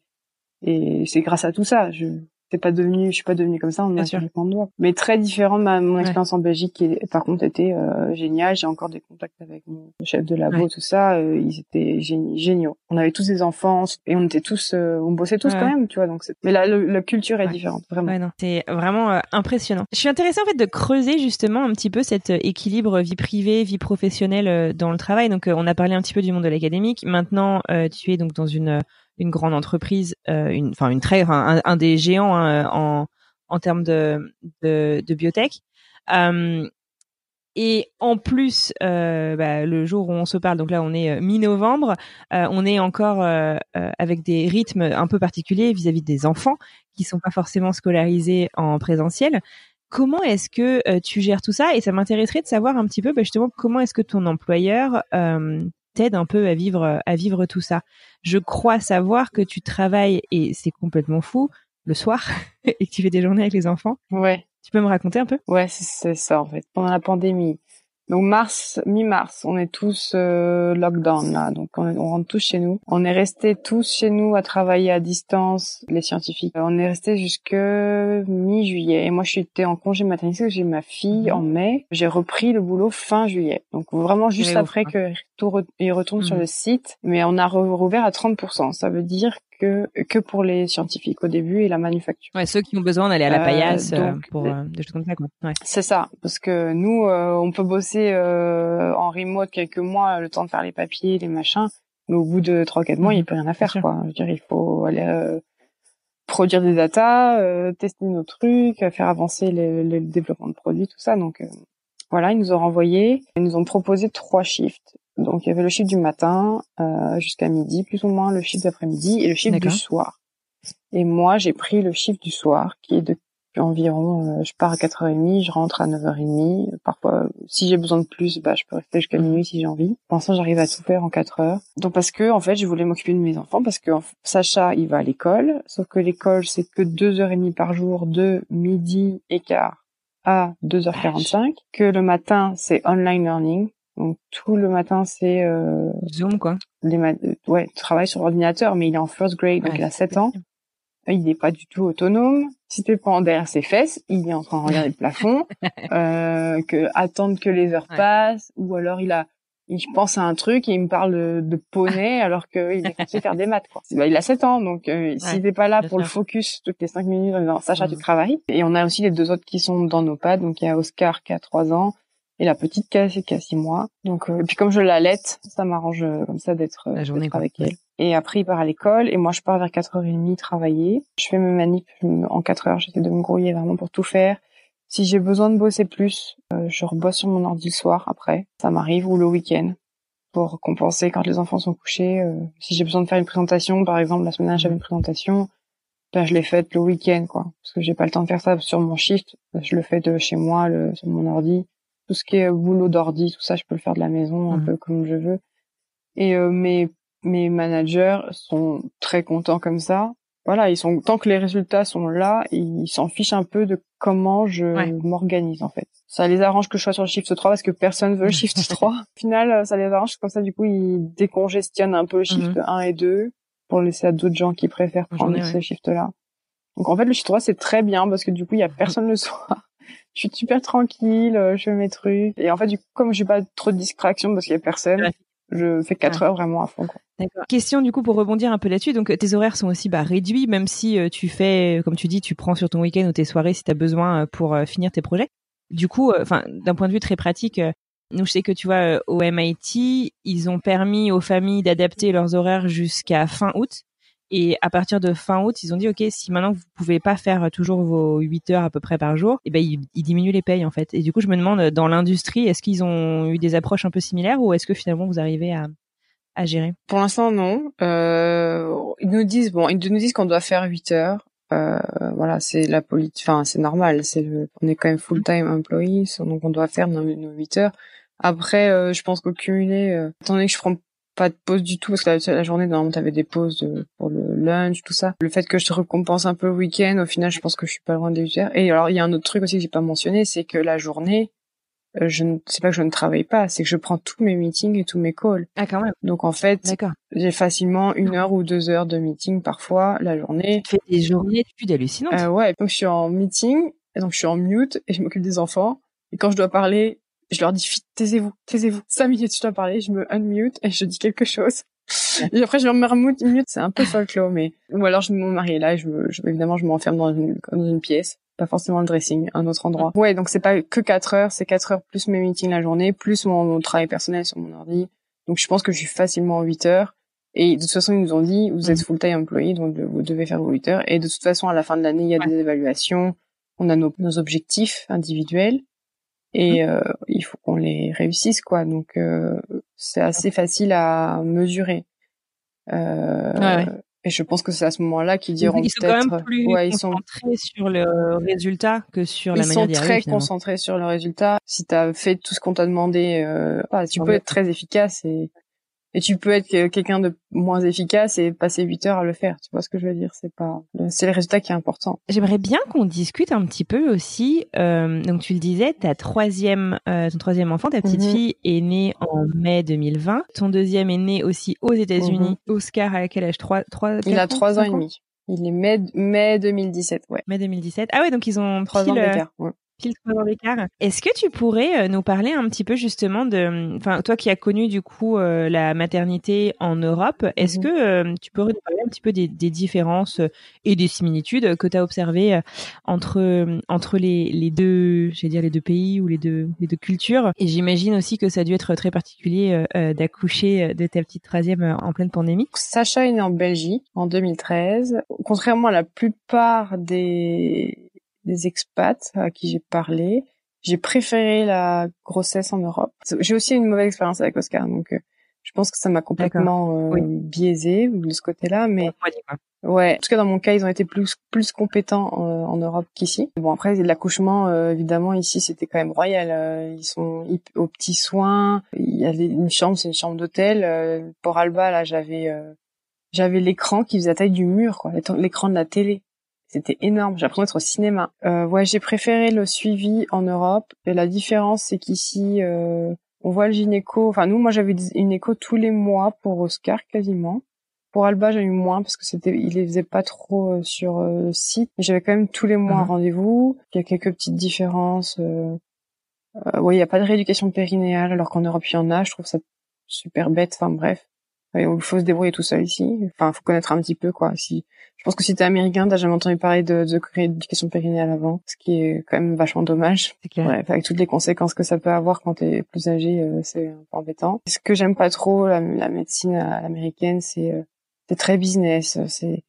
et c'est grâce à tout ça. Je c'est pas devenu, je suis pas devenue comme ça en Bien un doigts. Mais très différent de ma, mon Ouais. expérience en Belgique qui par contre était euh, géniale. J'ai encore des contacts avec mon chef de labo, Ouais. tout ça. euh, ils étaient géni- géniaux. On avait tous des enfants et on était tous, euh, on bossait tous Ouais. quand même, tu vois. Donc, mais là, le- la culture est différente, vraiment. C'est vraiment euh, impressionnant. Je suis intéressée en fait de creuser justement un petit peu cet euh, équilibre vie privée, vie professionnelle dans le travail. Donc, euh, on a parlé un petit peu du monde de l'académique. Maintenant, euh, tu es donc dans une euh, une grande entreprise, euh, une, enfin une très, un, un des géants hein, en en termes de, de, de biotech. Et en plus, euh, bah, le jour où on se parle, donc là on est euh, mi-novembre, euh, on est encore avec des rythmes un peu particuliers vis-à-vis des enfants qui sont pas forcément scolarisés en présentiel. Comment est-ce que tu gères tout ça? Et ça m'intéresserait de savoir un petit peu bah, justement comment est-ce que ton employeur t'aide un peu à vivre à vivre tout ça. Je crois savoir que tu travailles et c'est complètement fou le soir (laughs) et que tu fais des journées avec les enfants. Ouais. Tu peux me raconter un peu? Ouais, c'est ça en fait. Pendant la pandémie, donc mars, mi-mars, on est tous euh, lockdown là, donc on, on, rentre tous chez nous. On est restés tous chez nous à travailler à distance, les scientifiques. On est restés jusque mi-juillet. Et moi, je suis en congé maternité, j'ai ma fille mhm. en mai. J'ai repris le boulot fin juillet. Donc vraiment juste après que tout il retourne sur mhm. le site, mais on a rouvert à 30%. Ça veut dire que que pour les scientifiques au début et la manufacture. Ouais, ceux qui ont besoin d'aller à la euh, paillasse euh, pour euh, des choses comme ça. Quoi. Ouais. C'est ça, parce que nous, on peut bosser en remote quelques mois, le temps de faire les papiers, les machins, mais au bout de trois quatre mois, il n'y a plus rien à faire. Quoi. Je veux dire, il faut aller produire des datas, tester nos trucs, faire avancer le, le, développement de produits, tout ça. Donc voilà, ils nous ont renvoyé, ils nous ont proposé trois shifts. Donc il y avait le chiffre du matin euh, jusqu'à midi, plus ou moins le chiffre d'après-midi et le chiffre du soir. Et moi, j'ai pris le chiffre du soir qui est de environ, euh, je pars à 4h30, je rentre à 9h30. Parfois, si j'ai besoin de plus, bah, je peux rester jusqu'à minuit si j'ai envie. Pour l'instant, j'arrive à tout faire en 4 heures. Donc, parce que, en fait, je voulais m'occuper de mes enfants parce que Sacha, il va à l'école. Sauf que l'école, c'est que 2h30 par jour de midi et quart à 2h45. Que le matin, c'est online learning. Donc tout le matin c'est euh, Zoom quoi. Les ouais, travaille sur ordinateur mais il est en first grade donc il a 7 ans. Il n'est pas du tout autonome. Si tu prends derrière ses fesses, il est en train de regarder le plafond, (laughs) euh, que attendre que les heures passent, ou alors il a, il pense à un truc et il me parle de, poney alors qu'il est censé faire des maths. Quoi. Bah, il a 7 ans, donc euh, s'il n'est pas là pour le focus toutes les 5 minutes en disant Sacha, tu mm. travailles. Et on a aussi les deux autres qui sont dans nos pads. Donc il y a Oscar qui a 3 ans et la petite qui a, qui a six mois. Donc, euh, et puis comme je l'allaite, ça m'arrange euh, comme ça d'être euh, avec elle. Et après, il part à l'école et moi, je pars vers 4h30 travailler. Je fais mes manips en 4 heures. J'essaie de me grouiller vraiment pour tout faire. Si j'ai besoin de bosser plus, je rebosse sur mon ordi le soir après. Ça m'arrive ou le week-end pour compenser quand les enfants sont couchés. si j'ai besoin de faire une présentation, par exemple, la semaine dernière, j'avais une présentation. Ben, je l'ai faite le week-end, quoi. Parce que j'ai pas le temps de faire ça sur mon shift. Je le fais de chez moi, le, sur mon ordi tout ce qui est boulot d'ordi, tout ça, je peux le faire de la maison un mhm. peu comme je veux. Et euh, mes mes managers sont très contents comme ça. Voilà, ils sont tant que les résultats sont là, ils s'en fichent un peu de comment je m'organise en fait. Ça les arrange que je sois sur le shift 3 parce que personne veut le (laughs) shift 3. Au final, ça les arrange comme ça du coup ils décongestionnent un peu le shift 1 mhm. et 2 pour laisser à d'autres gens qui préfèrent prendre ce shift là. Donc en fait le shift 3 c'est très bien parce que du coup il y a (laughs) personne le soir je suis super tranquille, euh, je fais mes trucs. Et en fait, du coup, comme j'ai pas trop de distraction parce qu'il y a personne, je fais quatre heures vraiment à fond. Quoi. Question du coup pour rebondir un peu là-dessus. Donc tes horaires sont aussi bah, réduits, même si euh, tu fais, comme tu dis, tu prends sur ton week-end ou tes soirées si tu as besoin euh, pour finir tes projets. Du coup, enfin, d'un point de vue très pratique, nous je sais que tu vois au MIT, ils ont permis aux familles d'adapter leurs horaires jusqu'à fin août. Et à partir de fin août, ils ont dit, OK, si maintenant vous pouvez pas faire toujours vos 8 heures à peu près par jour, et eh ben, ils, diminuent les payes, en fait. Et du coup, je me demande, dans l'industrie, est-ce qu'ils ont eu des approches un peu similaires ou est-ce que finalement vous arrivez à, à gérer? Pour l'instant, non. Euh, ils nous disent, bon, ils nous disent qu'on doit faire 8 heures. Euh, voilà, c'est la politique, enfin, c'est normal, c'est le, on est quand même full-time employees, donc on doit faire nos, nos 8 heures. Après, euh, je pense qu'au cumulé, euh, étant donné que je prends pas de pause du tout parce que la, journée normalement t'avais des pauses pour le lunch tout ça. Le fait que je te récompense un peu le week-end au final je pense que je suis pas loin des 8 heures et alors il y a un autre truc aussi que j'ai pas mentionné c'est que la journée euh, je ne c'est pas que je ne travaille pas c'est que je prends tous mes meetings et tous mes calls. Ah quand même. Donc en fait j'ai facilement une heure ou deux heures de meeting parfois la journée. Tu fais des journées plus hallucinantes. Euh, ouais. Donc je suis en meeting et donc je suis en mute et je m'occupe des enfants. Et quand je dois parler je leur dis taisez-vous, taisez-vous. Cinq minutes, je dois parler, je me unmute et je dis quelque chose. Et après, je me remute, mute, c'est un peu folklore, mais, ou alors je me marie là et je, je évidemment, je m'enferme dans une, dans une pièce. Pas forcément le dressing, un autre endroit. Ouais, donc c'est pas que 4 heures, c'est 4 heures plus mes meetings la journée, plus mon, travail personnel sur mon ordi. Donc je pense que je suis facilement 8 heures. Et de toute façon, ils nous ont dit, vous êtes mm. full-time employé, donc vous devez faire vos 8 heures. Et de toute façon, à la fin de l'année, il y a des évaluations on a nos, nos objectifs individuels et euh, il faut qu'on les réussisse quoi. Donc euh, c'est assez facile à mesurer. Euh, Ouais, ouais. Et je pense que c'est à ce moment-là qu'ils diront Ils sont quand même peut-être. plus ouais, ils sont concentrés sur le résultat que sur la ils manière sont d'y très arriver. concentrés sur le résultat. Si tu as fait tout ce qu'on t'a demandé, euh, bah, tu peux être très efficace et et tu peux être que- quelqu'un de moins efficace et passer 8 heures à le faire. Tu vois ce que je veux dire C'est pas c'est le résultat qui est important. J'aimerais bien qu'on discute un petit peu aussi. euh, donc tu le disais, ta troisième, euh, ton troisième enfant, ta petite Mhm. fille est née en mai 2020. Ton deuxième est né aussi aux États-Unis. Oscar à quel âge? Trois, trois. Mhm. Il quatre a 3 ans et demi. Il est mai mai 2017, ouais. Mai 2017. Ah ouais, donc ils ont 3 ans d'écart. ouais. Pile trois ans d'écart. Est-ce que tu pourrais euh, nous parler un petit peu justement de, enfin toi qui as connu du coup euh, la maternité en Europe, est-ce Mhm. que euh, tu pourrais nous parler un petit peu des, des différences euh, et des similitudes que tu as observées euh, entre entre les, les deux, je vais dire les deux pays ou les deux les deux cultures? Et j'imagine aussi que ça a dû être très particulier euh, d'accoucher de ta petite troisième en pleine pandémie. Sacha est né en Belgique en 2013. Contrairement à la plupart des, des expats à qui j'ai parlé, j'ai préféré la grossesse en Europe. J'ai aussi une mauvaise expérience avec Oscar, donc euh, je pense que ça m'a complètement euh, Oui. biaisé de ce côté-là. Mais ouais, en tout cas dans mon cas, ils ont été plus plus compétents euh, en Europe qu'ici. Bon après l'accouchement, euh, évidemment ici c'était quand même royal. Euh, ils sont aux petits soins. Il y a des- une chambre, c'est une chambre d'hôtel. Euh, pour Alba là, j'avais euh, j'avais l'écran qui faisait la taille du mur, quoi, l'écran de la télé. C'était énorme. J'ai l'impression d'être au cinéma. Euh, ouais, j'ai préféré le suivi en Europe. Et la différence, c'est qu'ici, euh, on voit le gynéco. Enfin, nous, moi, j'avais une écho tous les mois pour Oscar, quasiment. Pour Alba, j'ai eu moins parce que c'était, il les faisait pas trop euh, sur euh, le site. Mais j'avais quand même tous les mois un Mhm. rendez-vous. Il y a quelques petites différences. Euh, euh, ouais, il y a pas de rééducation périnéale alors qu'en Europe, il y en a. Je trouve ça super bête. Enfin, bref. Il faut se débrouiller tout seul ici. Enfin, faut connaître un petit peu, quoi. Si, je pense que si t'es américain, t'as jamais entendu parler de, de rééducation périnéale avant, ce qui est quand même vachement dommage. Bref, avec toutes les conséquences que ça peut avoir quand t'es plus âgé, euh, c'est un peu embêtant. Ce que j'aime pas trop, la, la médecine à l'américaine, c'est euh, c'est très business. C'est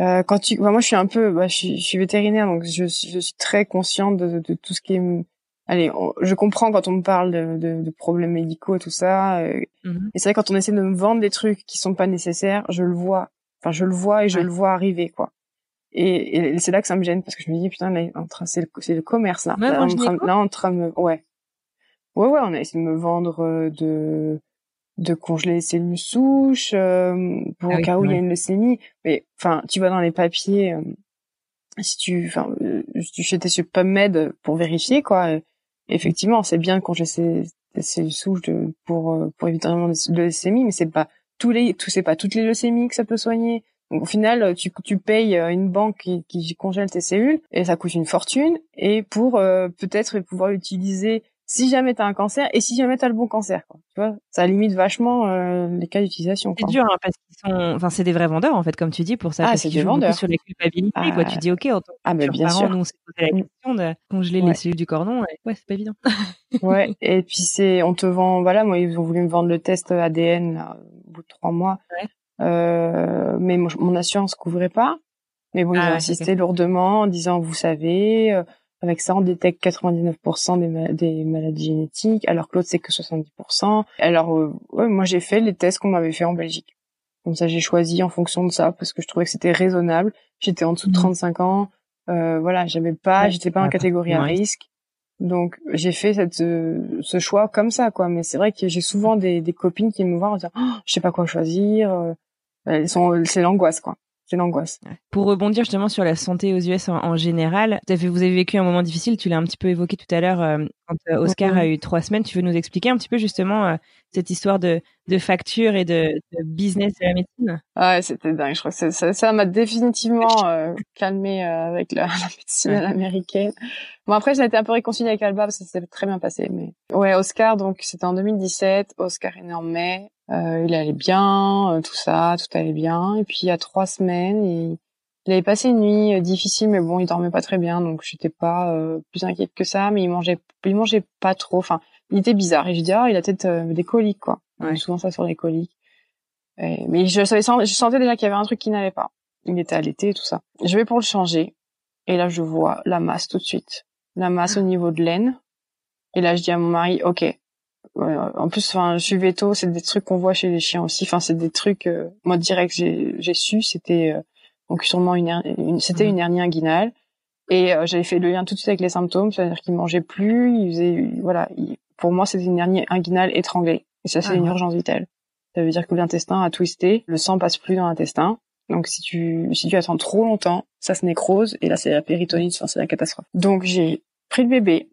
euh, quand tu, bah, moi, je suis un peu, bah, je, suis, je suis vétérinaire, donc je, suis- je suis très consciente de, de tout ce qui est. Allez, on- je comprends quand on me parle de, de, de problèmes médicaux et tout ça. euh, Mhm. et c'est vrai quand on essaie de me vendre des trucs qui sont pas nécessaires, je le vois. Enfin, je le vois et je Ouais. le vois arriver, quoi. Et, et c'est là que ça me gêne parce que je me dis putain, là, en train- c'est le, commerce là. Là, en en train, là, de me, ouais, ouais, ouais, on a essayé de me vendre euh, de de congeler les cellules souches euh, pour Ah au oui, cas où il y a une leucémie. Mais enfin, tu vas dans les papiers, euh, si tu, enfin, euh, tu jetais sur PubMed pour vérifier quoi. Euh, effectivement, c'est bien de congeler ces, ces souches de, pour euh, pour éviter vraiment de leucémie, mais c'est pas tous les, tout c'est pas toutes les leucémies que ça peut soigner. Donc au final, tu, tu payes euh, une banque qui, qui congèle tes cellules et ça coûte une fortune. Et pour euh, peut-être pouvoir l'utiliser si jamais t'as un cancer et si jamais t'as le bon cancer, quoi. Tu vois, ça limite vachement euh, les cas d'utilisation. C'est dur hein, parce qu'ils sont, enfin c'est des vrais vendeurs en fait comme tu dis pour ça. Ah, c'est des vendeurs. sur la culpabilité. Ah. quoi, tu dis ok en tant que Ah mais bien sûr. nous on s'est posé la Mm. question de congeler Ouais. les cellules du cordon. et Ouais, c'est pas évident. (laughs) ouais. Et puis c'est, on te vend, voilà, moi ils ont voulu me vendre le test ADN là, au bout de trois mois, Ouais. euh, mais mon, mon assurance couvrait pas. Mais bon, ils Ah ont insisté lourdement en disant, vous savez, euh, avec ça on détecte 99% des, ma- des maladies génétiques, alors que l'autre c'est que 70%. Alors euh, ouais, moi j'ai fait les tests qu'on m'avait fait en Belgique. Comme ça j'ai choisi en fonction de ça parce que je trouvais que c'était raisonnable. J'étais en dessous de Mhm. 35 ans, euh, voilà, j'avais pas, j'étais pas en catégorie à risque. Donc j'ai fait cette euh, ce choix comme ça quoi. Mais c'est vrai que j'ai souvent des, des copines qui me voient en disant oh, je sais pas quoi choisir. euh, Elles sont c'est l'angoisse quoi. C'est l'angoisse. Pour rebondir justement sur la santé aux US en, en général, fait- vous avez vécu un moment difficile. Tu l'as un petit peu évoqué tout à l'heure euh, quand euh, Oscar a eu trois semaines. Tu veux nous expliquer un petit peu justement euh, cette histoire de, de facture et de, de business de la médecine? Ah ouais, c'était dingue. Je crois que ça- m'a définitivement (laughs) euh, calmé euh, avec la, (laughs) la médecine Ouais. l'américaine. Bon après j'ai été un peu réconciliée avec Alba parce que ça s'est très bien passé. Mais ouais, Oscar donc c'était en 2017. Oscar est né en mai. Euh, il allait bien, euh, tout ça, tout allait bien. Et puis il y a trois semaines, il, il avait passé une nuit euh, difficile, mais bon, il dormait pas très bien, donc j'étais pas euh, plus inquiète que ça. Mais il mangeait, il mangeait pas trop. Enfin, il était bizarre. Et je dis ah, il a peut-être euh, des coliques quoi. Ouais. souvent ça sur les coliques. Et- mais je savais, je sentais déjà qu'il y avait un truc qui n'allait pas. Il était allaité et tout ça. Je vais pour le changer. Et là, je vois la masse tout de suite. La masse au niveau de l'aine. Et là, je dis à mon mari, OK. En plus, enfin, je suis veto, c'est des trucs qu'on voit chez les chiens aussi. Enfin, c'est des trucs, euh, moi, direct, j'ai, j'ai su, c'était, euh, donc sûrement une, c'était une hernie inguinale. Et euh, j'avais fait le lien tout de suite avec les symptômes, c'est-à-dire qu'il mangeait plus, il faisait, voilà, pour moi, c'était une hernie inguinale étranglée. Et ça, c'est ah une urgence vitale. Ça veut dire que l'intestin a twisté, le sang passe plus dans l'intestin. Donc si tu si tu attends trop longtemps, ça se nécrose et là c'est la péritonite, enfin c'est la catastrophe. Donc j'ai pris le bébé,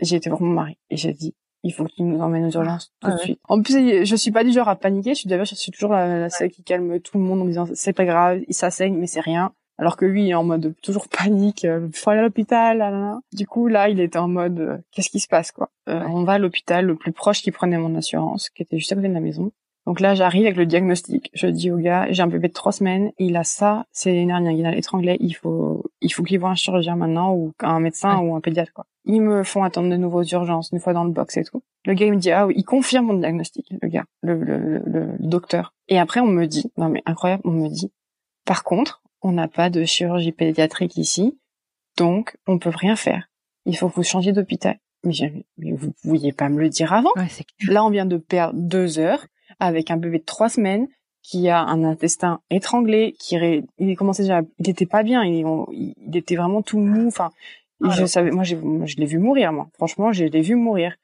j'ai été voir mon mari et j'ai dit il faut qu'il nous emmène aux urgences tout de suite. En plus, je suis pas du genre à paniquer. Je suis d'ailleurs, je suis toujours la, la celle qui calme tout le monde en disant c'est pas grave, ça saigne, mais c'est rien. Alors que lui, il est en mode toujours panique, il faut aller à l'hôpital. Du coup, là, il était en mode euh, qu'est-ce qui se passe quoi? Euh, On va à l'hôpital le plus proche qui prenait mon assurance, qui était juste à côté de la maison. Donc là, j'arrive avec le diagnostic. Je dis au gars, j'ai un bébé de trois semaines, il a ça, c'est une hernie inguinale étranglée, il faut, il faut qu'il voit un chirurgien maintenant ou un médecin ou un pédiatre, quoi. Ils me font attendre de nouveau aux urgences, une fois dans le box et tout. Le gars, il me dit, ah oui, il confirme mon diagnostic, le gars, le, le, le, docteur. Et après, on me dit, non mais incroyable, on me dit, par contre, on n'a pas de chirurgie pédiatrique ici, donc on peut rien faire. Il faut que vous changiez d'hôpital. Mais, mais vous pouviez pas me le dire avant. Là, on vient de perdre deux heures avec un bébé de trois semaines qui a un intestin étranglé, qui il commençait déjà, il était pas bien, il, il était vraiment tout mou. Enfin, je savais, moi, je l'ai vu mourir, moi. Franchement, je l'ai vu mourir.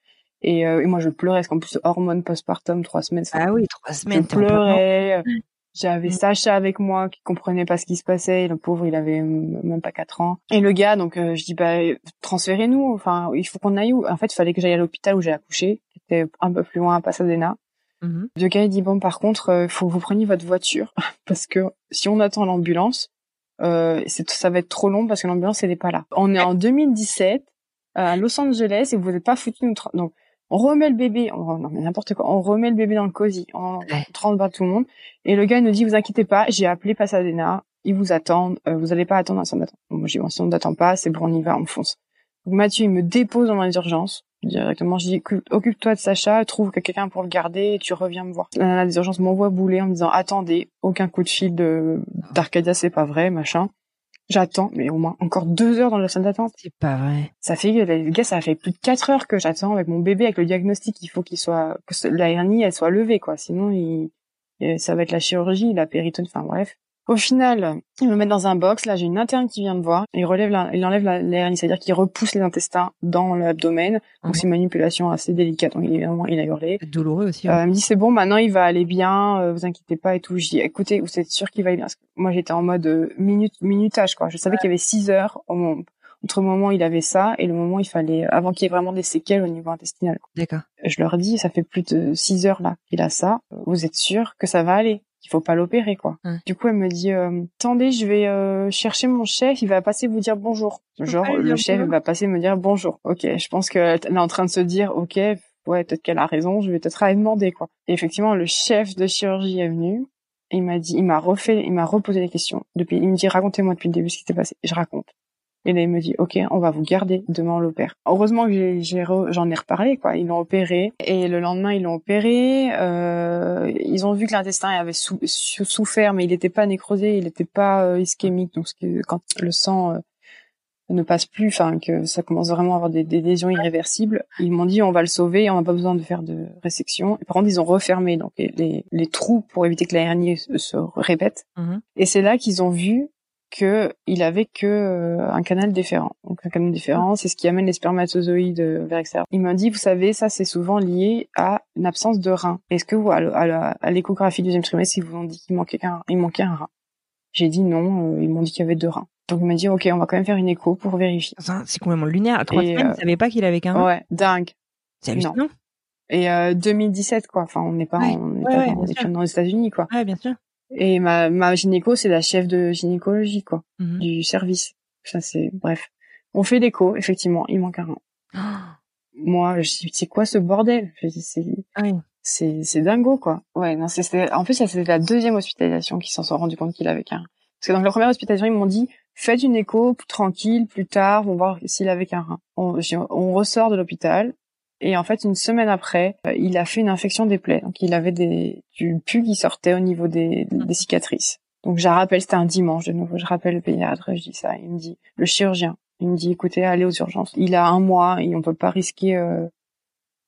Et, euh, et, moi, je pleurais parce qu'en plus, hormones postpartum, trois semaines. Ah oui, trois semaines. Je pleurais. (laughs) J'avais mm. Sacha avec moi qui comprenait pas ce qui se passait. Le pauvre, il avait même pas quatre ans. Et le gars, donc euh, je dis bah transférez-nous. Enfin, il faut qu'on aille où? En fait, il fallait que j'aille à l'hôpital où j'ai accouché, qui était un peu plus loin à Pasadena. Mmh. Le gars il dit bon par contre euh, faut que vous preniez votre voiture (laughs) parce que si on attend l'ambulance euh, ça va être trop long parce que l'ambulance elle est pas là. On est en 2017 à Los Angeles et vous n'êtes pas foutu nous donc on remet le bébé on, non mais n'importe quoi on remet le bébé dans le cosy on ouais. tout le monde et le gars il nous dit vous inquiétez pas j'ai appelé Pasadena ils vous attendent euh, vous allez pas attendre un centre d'attente. Moi j'ai dit si on n'attend pas c'est bon on y va on fonce. Donc Mathieu il me dépose dans les urgences directement. Je dis, occupe-toi de Sacha, trouve quelqu'un pour le garder et tu reviens me voir. La nana des urgences m'envoie bouler en me disant, attendez, aucun coup de fil de d'Arcadia, c'est pas vrai, machin. J'attends, mais au moins encore deux heures dans la salle d'attente. C'est pas vrai. Ça fait, le gars, ça fait plus de quatre heures que j'attends avec mon bébé, avec le diagnostic. Il faut qu'il soit, que la hernie, elle soit levée, quoi. Sinon, il, ça va être la chirurgie, la péritone, enfin bref. Au final, il me met dans un box. Là, j'ai une interne qui vient me voir. Il relève, la, il enlève la, l'hernie, c'est-à-dire qu'il repousse les intestins dans l'abdomen. Donc, c'est une manipulation assez délicate. Donc, évidemment, il a hurlé. Douloureux aussi. Hein. Euh, il me dit c'est bon, maintenant il va aller bien. Euh, vous inquiétez pas et tout. Je dis écoutez, vous êtes sûr qu'il va aller bien Moi, j'étais en mode euh, minute, minutage quoi. Je savais qu'il y avait six heures entre le moment où il avait ça et le moment où il fallait avant qu'il y ait vraiment des séquelles au niveau intestinal. D'accord. Je leur dis ça fait plus de six heures là qu'il a ça. Vous êtes sûr que ça va aller? Qu'il faut pas l'opérer quoi. Du coup elle me dit euh, attendez je vais euh, chercher mon chef il va passer vous dire bonjour. Genre le chef va passer me dire bonjour. Ok je pense qu'elle est en train de se dire ok ouais peut-être qu'elle a raison je vais peut-être aller demander quoi. Et effectivement le chef de chirurgie est venu il m'a dit il m'a refait il m'a reposé des questions depuis il me dit racontez-moi depuis le début ce qui s'est passé. je raconte. Et là, il me dit, OK, on va vous garder. Demain, on l'opère. Heureusement que j'en ai, reparlé, quoi. Ils l'ont opéré. Et le lendemain, ils l'ont opéré. Euh, ils ont vu que l'intestin avait souffert, mais il n'était pas nécrosé, il n'était pas euh, ischémique. Donc, quand le sang euh, ne passe plus, enfin, que ça commence vraiment à avoir des, lésions irréversibles, ils m'ont dit, on va le sauver, on n'a pas besoin de faire de résection. Et par contre, ils ont refermé donc les, les trous pour éviter que la hernie se, répète. Mmh Et c'est là qu'ils ont vu que il avait que euh, un canal différent. Donc un canal différent, c'est ce qui amène les spermatozoïdes vers l'extérieur. Il m'a dit, vous savez, ça c'est souvent lié à une absence de rein. Est-ce que vous, à l'échographie du deuxième trimestre, ils vous ont dit qu'il manquait un, il manquait un rein? J'ai dit non, euh, ils m'ont dit qu'il y avait deux reins. Donc il m'a dit, ok, on va quand même faire une écho pour vérifier. C'est complètement lunaire. À trois semaines, euh, pas qu'il avait qu'un rein? Ouais, dingue. C'est hallucinant. Et 2017 quoi. Enfin, on n'est pas, on n'est pas dans les États-Unis quoi. Ouais, bien sûr. Et ma, ma gynéco, c'est la chef de gynécologie, quoi, mhm. du service. Ça, c'est, bref. On fait l'écho, effectivement, il manque un rein. (gasps) Moi, je dis, c'est quoi ce bordel? c'est, ah c'est, c'est dingo, quoi. Ouais, non, c'était, en plus, c'était la deuxième hospitalisation qu'ils s'en sont rendu compte qu'il avait qu'un rein. Parce que dans la première hospitalisation, ils m'ont dit, faites une écho, tranquille, plus tard, on va voir s'il avait qu'un rein. On, on ressort de l'hôpital, et en fait, une semaine après, euh, il a fait une infection des plaies. Donc, il avait des, du pus qui sortait au niveau des, des cicatrices. Donc je rappelle, c'était un dimanche de nouveau, je rappelle le pédiatre, je dis ça, il me dit, le chirurgien, il me dit, écoutez, allez aux urgences. Il a un mois et on peut pas risquer euh,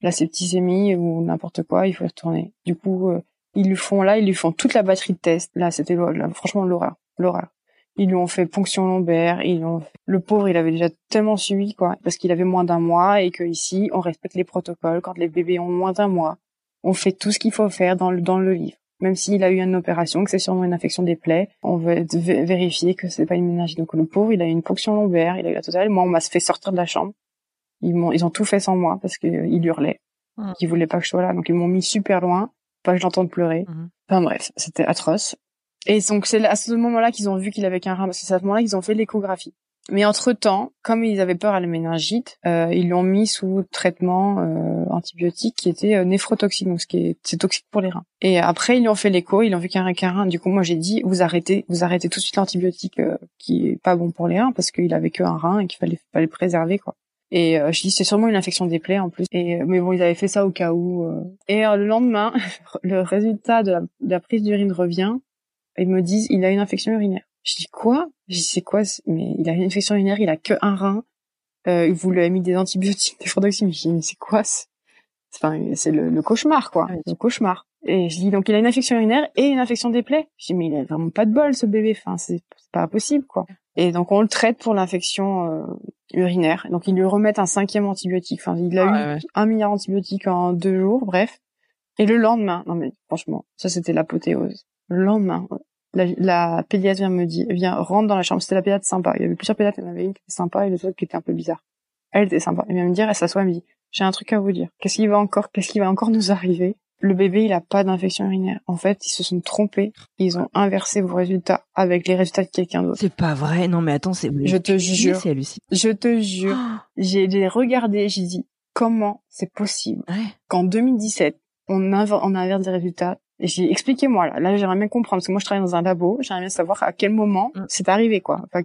la septicémie ou n'importe quoi, il faut retourner. Du coup, euh, ils lui font là, ils lui font toute la batterie de tests. Là, c'était franchement l'horreur, l'horreur. Ils lui ont fait ponction lombaire, ils ont... le pauvre, il avait déjà tellement suivi quoi, parce qu'il avait moins d'un mois et que ici, on respecte les protocoles quand les bébés ont moins d'un mois. On fait tout ce qu'il faut faire dans le dans le livre même s'il a eu une opération, que c'est sûrement une infection des plaies, on veut vérifier que c'est pas une méningite. Donc le pauvre, il a eu une ponction lombaire, il a eu la totale. Moi, on m'a fait sortir de la chambre. Ils m'ont, ils ont tout fait sans moi parce qu'il hurlait, mmh. qu'ils voulaient pas que je sois là. Donc ils m'ont mis super loin, pas que j'entende pleurer. Mmh. Enfin bref, c'était atroce. Et donc c'est à ce moment-là qu'ils ont vu qu'il avait qu'un rein, parce que c'est à ce moment-là qu'ils ont fait l'échographie. Mais entre-temps, comme ils avaient peur à la méningite, euh, ils l'ont mis sous traitement euh, antibiotique qui était euh, néphrotoxique, donc ce c'est toxique pour les reins. Et après ils lui ont fait l'écho, ils l'ont vu qu'un rein qu'un rein. Du coup moi j'ai dit vous arrêtez, vous arrêtez tout de suite l'antibiotique euh, qui est pas bon pour les reins parce qu'il avait que un rein et qu'il fallait fallait le préserver quoi. Et euh, je dis c'est sûrement une infection des plaies en plus. Et mais bon ils avaient fait ça au cas où. Et le lendemain (laughs) le résultat de la, de la prise d'urine revient. Ils me disent il a une infection urinaire. Je dis quoi? Je dis c'est quoi Mais il a une infection urinaire, il a que un rein. Euh, vous lui avez mis des antibiotiques, des frodoxines. Je dis mais c'est quoi Enfin, c'est le, le, cauchemar quoi, ah le cauchemar. Et je dis donc il a une infection urinaire et une infection des plaies. Je dis mais il a vraiment pas de bol ce bébé. Enfin c'est pas possible quoi. Et donc on le traite pour l'infection euh, urinaire. Donc ils lui remettent un cinquième antibiotique. Enfin il a ah eu un milliard d'antibiotiques en deux jours. Bref. Et le lendemain, non mais franchement, ça c'était l'apothéose. Le lendemain, la, la pédiatre vient me dit, vient rentre dans la chambre. C'était la pédiatre sympa. Il y avait plusieurs pédiatres, il y en avait une qui était sympa et les autres qui était un peu bizarre. Elle était sympa. Elle vient me dire, elle s'assoit, elle me dit, j'ai un truc à vous dire. Qu'est-ce qui va encore, qu'est-ce qui va encore nous arriver? Le bébé, il a pas d'infection urinaire. En fait, ils se sont trompés. Ils ont inversé vos résultats avec les résultats de quelqu'un d'autre. C'est pas vrai. Non, mais attends, c'est. Je te jure. Je te jure. j'ai regardé, j'ai dit, comment c'est possible qu'en 2017, on, on inverse des résultats et j'ai expliqué moi là. Là, j'aimerais bien comprendre parce que moi je travaille dans un labo. J'aimerais bien savoir à quel moment mm. c'est arrivé quoi. Enfin,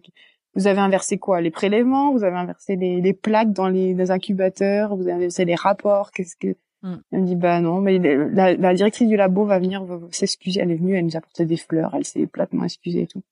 vous avez inversé quoi? Les prélèvements? Vous avez inversé les, les plaques dans les, les, incubateurs? Vous avez inversé les rapports? Qu'est-ce que mm. Elle me dit bah non, mais la, la directrice du labo va venir s'excuser. Elle est venue, elle nous a apporté des fleurs. Elle s'est platement excusée et tout.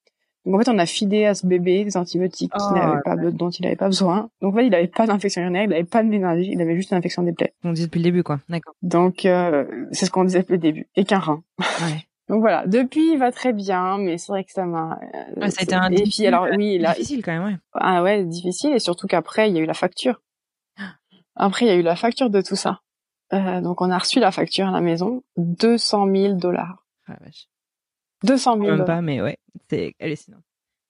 Donc en fait, on a filé à ce bébé des antibiotiques oh, pas, dont il n'avait pas besoin. Donc en fait, il n'avait pas d'infection urinaire, il n'avait pas de méningite, il avait juste une infection des plaies. On disait depuis le début, quoi. D'accord. Donc euh, c'est ce qu'on disait depuis le début. Et qu'un rein. Ouais. (laughs) Donc voilà. Depuis, il va très bien, mais c'est vrai que ça m'a. Euh, ah, ça a été un et puis alors oui, là... difficile quand même, ouais. Ah ouais, difficile et surtout qu'après il y a eu la facture. Après il y a eu la facture de tout ça. Euh, donc on a reçu la facture à la maison, 200 000 dollars. Ah, vache. 200 000 Même pas, mais ouais, c'est hallucinant.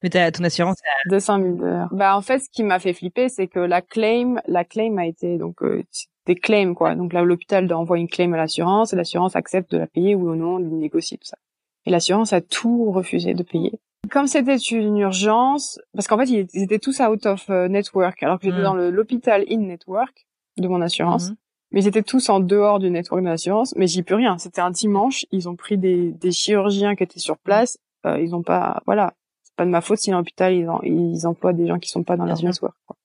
Mais t'as ton assurance. 200 000 dollars. Bah en fait, ce qui m'a fait flipper, c'est que la claim, la claim a été donc euh, des claims quoi. Donc là, l'hôpital envoie une claim à l'assurance et l'assurance accepte de la payer ou non, de négocier tout ça. Et l'assurance a tout refusé de payer. Comme c'était une urgence, parce qu'en fait ils étaient tous out of euh, network, alors que j'étais mm. dans l'hôpital in network de mon assurance. Mm-hmm. Mais ils étaient tous en dehors du network de l'assurance, mais j'y peux rien. C'était un dimanche, ils ont pris des, des chirurgiens qui étaient sur place, euh, ils ont pas, voilà, c'est pas de ma faute si l'hôpital ils, ils emploient des gens qui sont pas dans leur network. Quoi.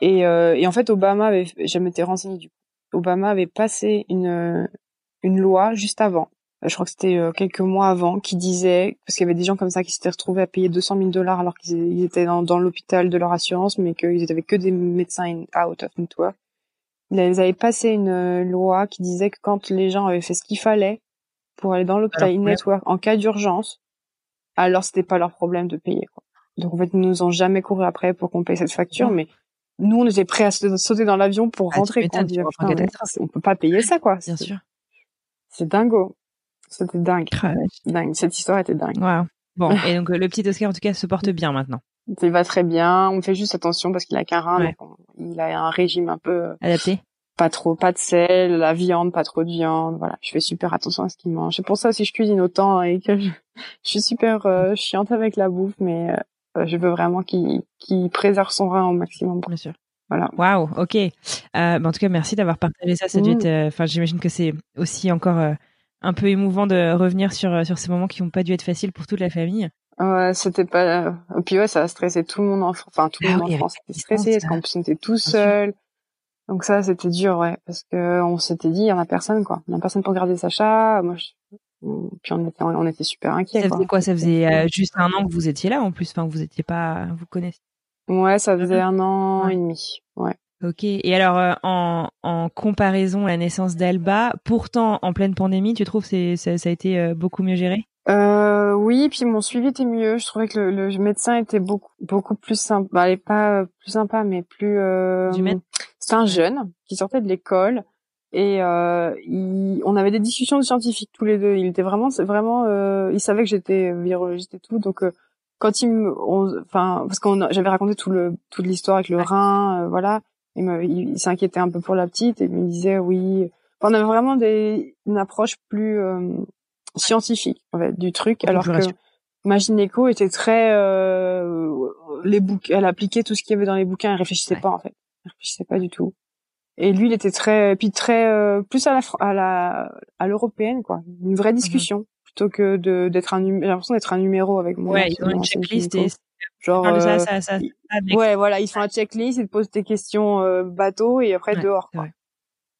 Et, euh, et en fait, Obama avait, je m'étais renseigné du coup. Obama avait passé une une loi juste avant. Je crois que c'était euh, quelques mois avant, qui disait parce qu'il y avait des gens comme ça qui s'étaient retrouvés à payer 200 000 dollars alors qu'ils étaient dans, dans l'hôpital de leur assurance, mais qu'ils avaient que des médecins out of network ils avaient passé une loi qui disait que quand les gens avaient fait ce qu'il fallait pour aller dans l'hôpital network en cas d'urgence, alors c'était pas leur problème de payer. Quoi. Donc en fait, ils nous ont jamais couru après pour qu'on paye cette facture, mais nous on était prêts à sauter dans l'avion pour ah, rentrer. Quand on, peut pas payer ça quoi. Bien sûr. C'est dingo. C'était dingue. dingue. Cette histoire était dingue. Wow. Bon, (laughs) et donc le petit Oscar en tout cas se porte bien maintenant. Il va très bien. On fait juste attention parce qu'il a qu'un rein. il a un régime un peu adapté. Pas trop, pas de sel, la viande, pas trop de viande. Voilà, je fais super attention à ce qu'il mange. C'est pour ça si je cuisine autant et que (laughs) je, suis super euh, chiante avec la bouffe, mais euh, je veux vraiment qu'il qu'il préserve son rein au maximum. Bien sûr. Voilà. Waouh, ok. Euh, en tout cas, merci d'avoir partagé ça. Ça mmh. euh, enfin, j'imagine que c'est aussi encore un peu émouvant de revenir sur sur ces moments qui n'ont pas dû être faciles pour toute la famille. Ouais, c'était pas. Et puis ouais, ça a stressé tout le monde en Enfin, tout le ah monde en France était stressé parce qu'en plus on était tout seul. Donc ça, c'était dur, ouais, parce que on s'était dit, il y en a personne, quoi. Il y a personne pour garder Sacha. Moi, Puis on était, on était super inquiets. Ça faisait quoi? Ça faisait juste un an que vous étiez là en plus. Enfin, vous étiez pas, vous connaissez. Ouais, ça faisait un an et demi. Ouais. Ok. Et alors, euh, en, en comparaison à la naissance d'Alba, pourtant en pleine pandémie, tu trouves que ça, ça a été euh, beaucoup mieux géré? Euh, Oui, puis mon suivi était mieux. Je trouvais que le, le médecin était beaucoup beaucoup plus sympa. Bah, pas plus sympa, mais plus. Euh, C'était un jeune qui sortait de l'école et euh, il, on avait des discussions scientifiques tous les deux. Il était vraiment, vraiment, euh, il savait que j'étais virologiste et tout, donc quand il me, enfin, parce qu'on, j'avais raconté tout le toute l'histoire avec le rein, voilà il, s'inquiétait un peu pour la petite et il me disait oui. on avait vraiment des, une approche plus euh, scientifique en fait, du truc, alors que ma gynéco était très euh, les bouquins, elle appliquait tout ce qu'il y avait dans les bouquins, elle réfléchissait pas en fait, elle réfléchissait pas du tout. Et lui, il était très, puis très euh, plus à la à la à l'européenne quoi, une vraie mhm. discussion plutôt que de d'être un, j'ai l'impression d'être un numéro avec moi. Ouais, ils ont une checklist et Genre, euh, ouais, voilà, ils font la checklist, ils te posent des questions euh, bateau et après dehors. Quoi.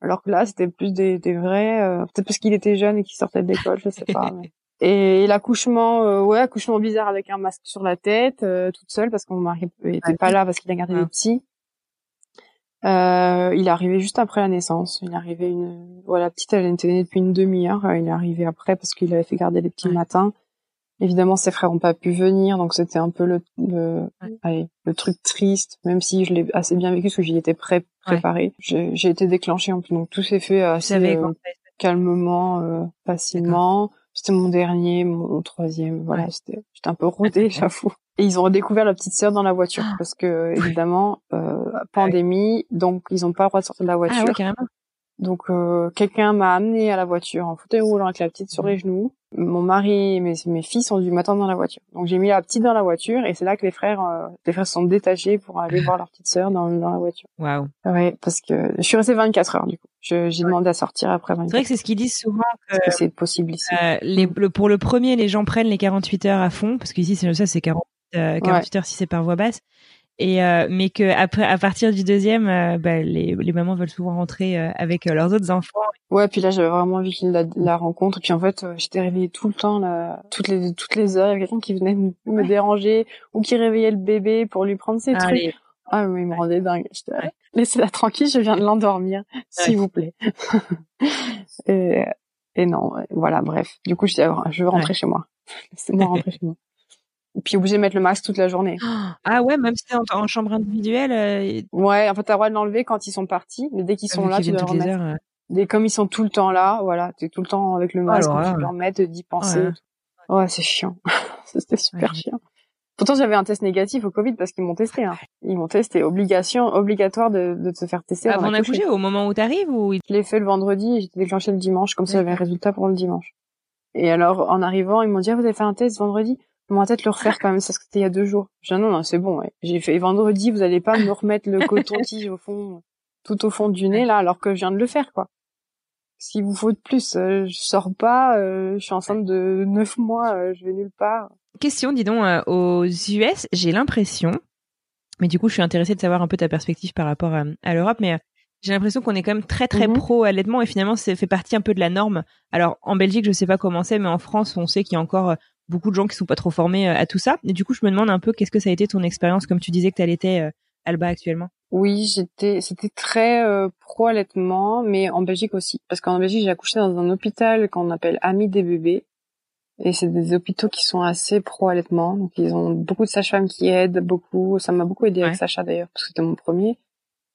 Alors que là, c'était plus des, des vrais, euh, peut-être parce qu'il était jeune et qu'il sortait de l'école, je sais pas. (laughs) Et l'accouchement, ouais, accouchement bizarre avec un masque sur la tête, toute seule parce que mon mari était pas là parce qu'il a gardé les petits. Euh, il est arrivé juste après la naissance. Il est arrivé une, voilà, petite elle était née depuis une demi-heure. Il est arrivé après parce qu'il avait fait garder les petits le matin. Évidemment, ses frères n'ont pas pu venir, donc c'était un peu le, le, allez, le truc triste, même si je l'ai assez bien vécu parce que j'y étais pré préparée. J'ai été déclenchée, en plus, donc tout s'est fait assez euh, calmement, euh, facilement. C'était mon dernier, mon, troisième, voilà, j'étais un peu rodée, (laughs) j'avoue. Et ils ont redécouvert la petite sœur dans la voiture ah. parce que (laughs) évidemment euh, pandémie, donc ils n'ont pas le droit de sortir de la ah voiture. Ah, donc euh, quelqu'un m'a amené à la voiture en fauteuil roulant avec la petite sur les genoux. Mon mari et mes, mes fils ont dû m'attendre dans la voiture. Donc j'ai mis la petite dans la voiture et c'est là que les frères euh, les frères sont détachés pour aller voir leur petite sœur dans, dans la voiture. Waouh. Ouais, parce que je suis restée 24 heures du coup. J'ai demandé à sortir après 24 C'est vrai que c'est ce qu'ils disent souvent que, que c'est possible ici. Euh, les, le, pour le premier, les gens prennent les 48 heures à fond parce qu'ici c'est ça c'est 40 48 euh, heures si c'est par voie basse et euh, mais que après à partir du deuxième euh, bah, les, les mamans veulent souvent rentrer euh, avec leurs autres enfants. Ouais puis là j'avais vraiment envie qu'il la, la rencontre puis en fait j'étais réveillée tout le temps là toutes les toutes les heures. Il y avait quelqu'un qui venait me, déranger ou qui réveillait le bébé pour lui prendre ses trucs. ah mais il me rendait dingue. (laughs) Laissez-la tranquille je viens de l'endormir s'il vous plaît. (laughs) Et, et non voilà bref. Du coup je, je veux rentrer chez moi. (laughs) Laissez-moi rentrer chez moi puis obligé de mettre le masque toute la journée. (gasps) Ah ouais, même si c'est en, chambre individuelle. Euh, ouais, en fait, t'as le droit de l'enlever quand ils sont partis, mais dès qu'ils sont là, tu dois remettre. Dès comme ils sont tout le temps là, voilà, t'es tout le temps avec le masque, tu dois remettre, d'y penser. Ouais, c'est chiant. (laughs) C'était super chiant. Pourtant, j'avais un test négatif au Covid parce qu'ils m'ont testé. Hein. Ils m'ont testé, obligation, obligatoire de, de se faire tester. Avant d'accoucher, au moment où t'arrives ou Je l'ai fait le vendredi et j'étais déclenché le dimanche, comme ça j'avais un résultat pour le dimanche. Et alors, en arrivant, ils m'ont dit ah, vous avez fait un test vendredi? On va peut-être le refaire quand même, que c'était il y a deux jours. Je dis, non, non, c'est bon, ouais. J'ai fait vendredi, vous allez pas me remettre le coton-tige au fond, tout au fond du nez, là, alors que je viens de le faire, quoi. S'il vous faut de plus, euh, je sors pas, euh, je suis enceinte de neuf mois, euh, je vais nulle part. Question, dis donc, aux US, j'ai l'impression, mais du coup, je suis intéressée de savoir un peu ta perspective par rapport à, l'Europe, mais j'ai l'impression qu'on est quand même très très mhm. pro allaitement et finalement ça fait partie un peu de la norme. Alors en Belgique je sais pas comment c'est mais en France on sait qu'il y a encore beaucoup de gens qui sont pas trop formés euh, à tout ça. Et du coup, je me demande un peu qu'est-ce que ça a été ton expérience, comme tu disais que tu étais euh, Alba actuellement. Oui, j'étais, c'était très euh, pro allaitement, mais en Belgique aussi, parce qu'en Belgique j'ai accouché dans un hôpital qu'on appelle Amis des bébés, et c'est des hôpitaux qui sont assez pro allaitement, donc ils ont beaucoup de sages-femmes qui aident beaucoup. Ça m'a beaucoup aidé avec Sacha d'ailleurs, parce que c'était mon premier.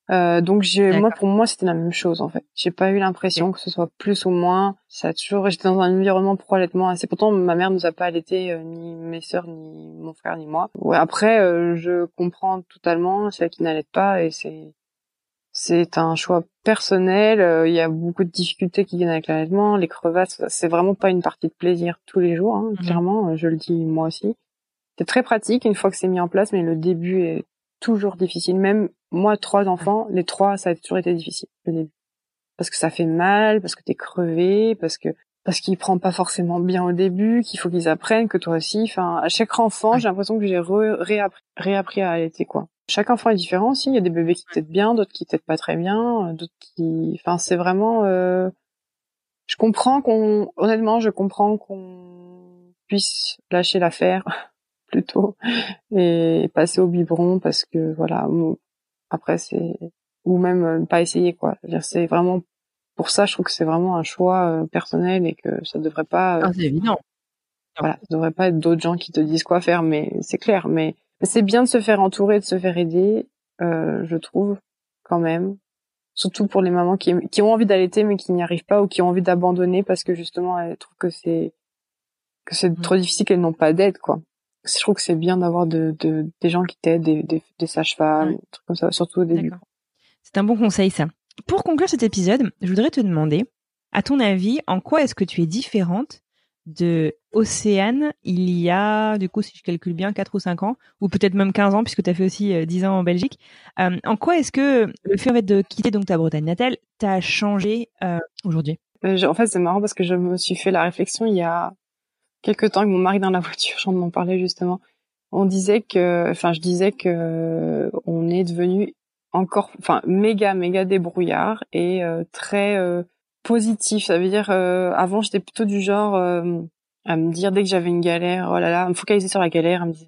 Euh, donc j'ai, moi pour moi c'était la même chose en fait. J'ai pas eu l'impression que ce soit plus ou moins. Ça a toujours j'étais dans un environnement pro allaitement assez. Pourtant ma mère nous a pas allaité euh, ni mes sœurs ni mon frère ni moi. Ouais après euh, je comprends totalement celles qui n'allaitent pas et c'est c'est un choix personnel. Il y a beaucoup de difficultés qui viennent avec l'allaitement, les crevasses. C'est vraiment pas une partie de plaisir tous les jours. Hein, mhm. Clairement, je le dis moi aussi. C'est très pratique une fois que c'est mis en place, mais le début est toujours difficile. Même moi, trois enfants, les trois, ça a toujours été difficile le début. Parce que ça fait mal, parce que t'es crevé, parce que parce qu'ils prennent pas forcément bien au début, qu'il faut qu'ils apprennent, que toi aussi. Enfin, à chaque enfant, j'ai l'impression que j'ai réappris, réappris à allaiter quoi. Chaque enfant est différent aussi. Il y a des bébés qui t'aident bien, d'autres qui t'aident pas très bien, d'autres qui. Enfin, c'est vraiment. Euh... je comprends qu'on, honnêtement, je comprends qu'on puisse lâcher l'affaire (laughs) plutôt et passer au biberon parce que voilà, après c'est ou même euh, pas essayer quoi. C'est vraiment pour ça, je trouve que c'est vraiment un choix euh, personnel et que ça devrait pas. Euh, ah, c'est évident. Voilà, ça devrait pas être d'autres gens qui te disent quoi faire, mais c'est clair. Mais, c'est bien de se faire entourer, de se faire aider, euh, je trouve quand même. Surtout pour les mamans qui, qui ont envie d'allaiter mais qui n'y arrivent pas ou qui ont envie d'abandonner parce que justement elles trouvent que c'est que c'est mmh. trop difficile qu'elles n'ont pas d'aide quoi. Je trouve que c'est bien d'avoir de, de, des gens qui t'aident, des, des, des sages-femmes, des trucs comme ça, surtout au début. C'est un bon conseil ça. Pour conclure cet épisode, je voudrais te demander, à ton avis, en quoi est-ce que tu es différente de Océane il y a, du coup, si je calcule bien, 4 ou 5 ans, ou peut-être même 15 ans, puisque tu as fait aussi 10 euh, ans en Belgique. Euh, en quoi est-ce que le fait de quitter donc ta Bretagne natale t'a changé euh, aujourd'hui? En fait, c'est marrant parce que je me suis fait la réflexion il y a quelques temps avec mon mari dans la voiture, j'en m'en parlais justement. On disait que, enfin, je disais que on est devenu encore, enfin, méga, méga débrouillard et euh, très euh, positif. Ça veut dire, euh, avant, j'étais plutôt du genre à me dire dès que j'avais une galère, oh là là, à me focaliser sur la galère, à me dire,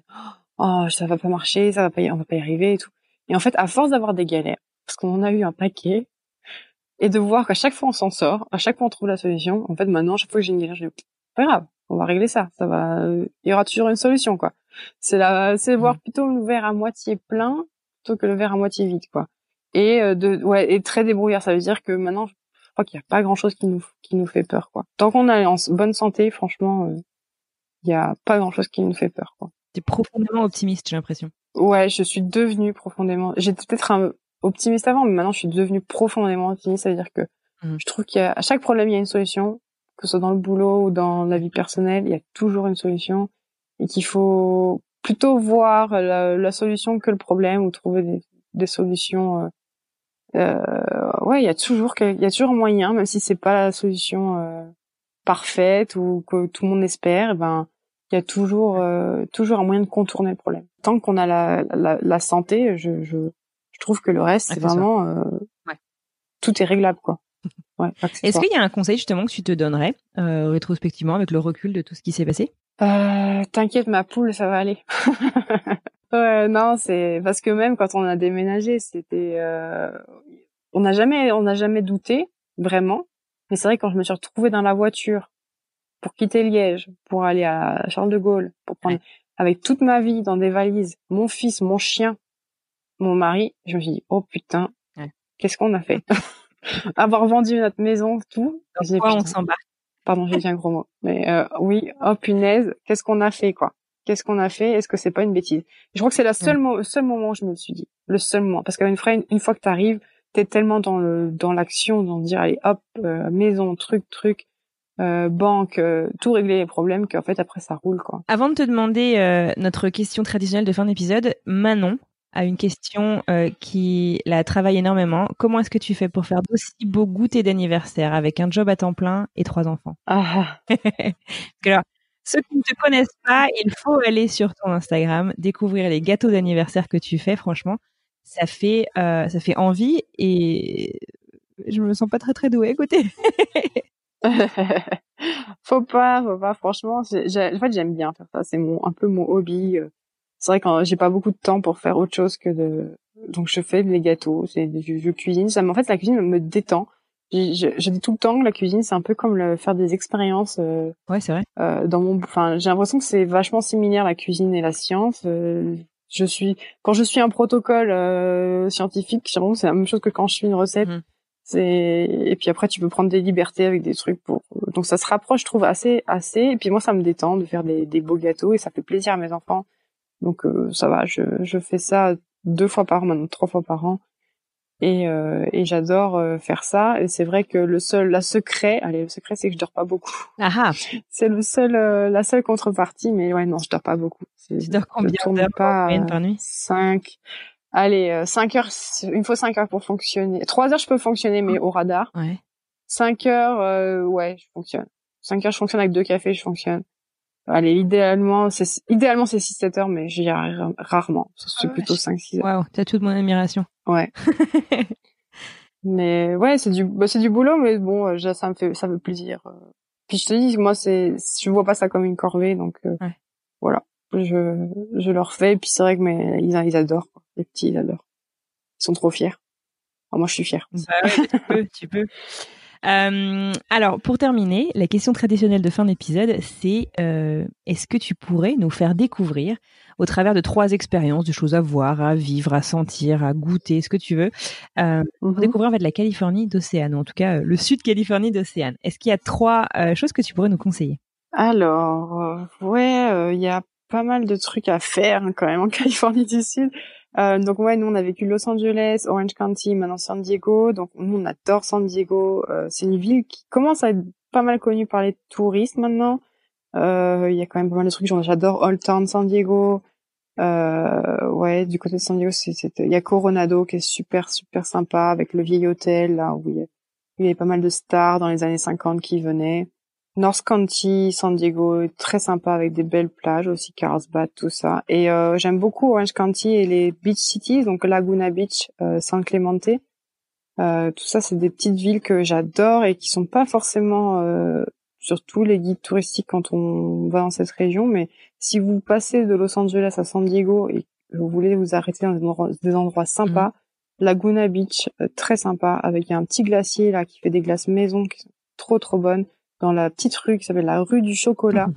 oh, ça va pas marcher, ça va pas, on va pas y arriver et tout. Et en fait, à force d'avoir des galères, parce qu'on en a eu un paquet, et de voir qu'à chaque fois on s'en sort, à chaque fois on trouve la solution. En fait, maintenant, à chaque fois que j'ai une galère, je dis, pas grave, on va régler ça. Ça va, il y aura toujours une solution, quoi. C'est la, c'est voir mmh. plutôt le verre à moitié plein plutôt que le verre à moitié vide, quoi. Et euh, de, ouais, et très débrouillard. Ça veut dire que maintenant, je crois qu'il n'y a pas grand chose qui nous, qui nous fait peur, quoi. Tant qu'on est en bonne santé, franchement, euh, il n'y a pas grand chose qui nous fait peur, quoi. T'es profondément optimiste, j'ai l'impression. Ouais, je suis devenue profondément. J'étais peut-être un optimiste avant, mais maintenant je suis devenue profondément optimiste. Ça veut dire que mmh. je trouve qu'à chaque problème il y a une solution, que ce soit dans le boulot ou dans la vie personnelle, il y a toujours une solution et qu'il faut plutôt voir la, solution que le problème ou trouver des, solutions. Euh, euh, ouais, il y a toujours il y a toujours un moyen, même si c'est pas la solution euh, parfaite ou que tout le monde espère. Eh ben, il y a toujours euh, toujours un moyen de contourner le problème. Tant qu'on a la, la, la, santé, je, je, je trouve que le reste, c'est vraiment euh, ouais. tout est réglable quoi. Ouais, Est-ce qu'il y a un conseil justement que tu te donnerais euh, rétrospectivement avec le recul de tout ce qui s'est passé? Euh, T'inquiète ma poule, ça va aller. (laughs) ouais, non, c'est parce que même quand on a déménagé, c'était, euh... on n'a jamais, on n'a jamais douté vraiment. Mais c'est vrai quand je me suis retrouvée dans la voiture pour quitter Liège, pour aller à Charles de Gaulle, pour prendre avec toute ma vie dans des valises, mon fils, mon chien, mon mari, je me suis dit oh putain, qu'est-ce qu'on a fait? (laughs) (laughs) Avoir vendu notre maison, tout. Pourquoi on s'embarque. Pardon, j'ai dit un gros mot. Mais euh, oui, oh punaise, qu'est-ce qu'on a fait quoi? Qu'est-ce qu'on a fait? Est-ce que c'est pas une bêtise? Je crois que c'est le seul, moment où je me suis dit, le seul moment, parce qu'une fois, une fois que t'arrives, t'es tellement dans le dans l'action, dans dire allez hop, euh, maison, truc, truc, euh, banque, euh, tout régler les problèmes, qu'en fait après ça roule quoi. Avant de te demander notre question traditionnelle de fin d'épisode, Manon à une question euh, qui la travaille énormément. Comment est-ce que tu fais pour faire d'aussi beaux goûters d'anniversaire avec un job à temps plein et trois enfants? Ah. (laughs) Alors, ceux qui ne te connaissent pas, il faut aller sur ton Instagram, découvrir les gâteaux d'anniversaire que tu fais. Franchement, ça fait euh, ça fait envie et je me sens pas très très douée à côté. (laughs) faut pas, faut pas. Franchement, en fait, j'aime bien faire ça. C'est mon un peu mon hobby. Euh, c'est vrai que j'ai pas beaucoup de temps pour faire autre chose que de donc je fais des gâteaux c'est je, je, cuisine ça en fait la cuisine me détend. Je, je, dis tout le temps que la cuisine c'est un peu comme le, faire des expériences euh, ouais c'est vrai. euh, dans mon enfin j'ai l'impression que c'est vachement similaire la cuisine et la science euh, je suis quand je suis un protocole euh, scientifique j'ai c'est la même chose que quand je suis une recette. Mmh. c'est et puis après tu peux prendre des libertés avec des trucs pour donc ça se rapproche je trouve assez assez. Et puis moi ça me détend de faire des, des beaux gâteaux et ça fait plaisir à mes enfants donc euh, ça va, je, je fais ça deux fois par an, maintenant trois fois par an. Et, euh, et j'adore euh, faire ça. Et c'est vrai que le seul, la secret, allez, le secret, c'est que je dors pas beaucoup. Ah, ah. (laughs) c'est le seul, la seule contrepartie. Mais ouais, non, je dors pas beaucoup. Tu dors combien d'heures par, par nuit? Cinq. Allez, cinq heures. Il me faut cinq heures pour fonctionner. Trois heures, je peux fonctionner, mais au radar. Ouais. Cinq heures, ouais, je fonctionne. Cinq heures, je fonctionne avec deux cafés, je fonctionne. Allez, idéalement, c'est idéalement c'est 6-7 heures, mais j'y arrive rarement. C'est ah plutôt 5-6 heures. Waouh, t'as toute mon admiration. Ouais. (laughs) Mais ouais, c'est du, bah, c'est du boulot, mais bon, euh, ça me fait, ça me fait plaisir. euh. Puis je te dis, moi, c'est, je vois pas ça comme une corvée, donc euh, Ouais. voilà, je, je leur fais. Et puis c'est vrai que mais ils, ils adorent, quoi. les petits, ils adorent. Ils sont trop fiers. Moi, je suis fière. Bah ouais, tu peux, tu peux. (laughs) Euh, alors, pour terminer, la question traditionnelle de fin d'épisode, c'est euh, est-ce que tu pourrais nous faire découvrir, au travers de trois expériences, de choses à voir, à vivre, à sentir, à goûter, ce que tu veux, euh, Mhm. découvrir en fait la Californie d'Océane, ou en tout cas euh, le sud Californie d'Océane. Est-ce qu'il y a trois euh, choses que tu pourrais nous conseiller? Alors, ouais, euh, il y a pas mal de trucs à faire hein, quand même en (laughs) Californie du Sud. Euh, donc ouais, nous on a vécu Los Angeles, Orange County, maintenant San Diego. Donc nous on adore San Diego. Euh, c'est une ville qui commence à être pas mal connue par les touristes maintenant. Euh, Il y a quand même pas mal de trucs. J'adore Old Town San Diego. Euh, ouais, du côté de San Diego, il y a Coronado qui est super super sympa avec le vieil hôtel là où il a- il y avait pas mal de stars dans les années 50 qui venaient. North County, San Diego, très sympa avec des belles plages aussi, Carlsbad, tout ça. Et euh, j'aime beaucoup Orange County et les beach cities, donc Laguna Beach, euh, San Clemente. Euh, tout ça, c'est des petites villes que j'adore et qui sont pas forcément euh, sur tous les guides touristiques quand on va dans cette région. Mais si vous passez de Los Angeles à San Diego et que vous voulez vous arrêter dans des endroits, des endroits sympas, Laguna Beach, euh, très sympa, avec un petit glacier là qui fait des glaces maison qui sont trop trop bonnes dans la petite rue qui s'appelle la rue du chocolat. (laughs)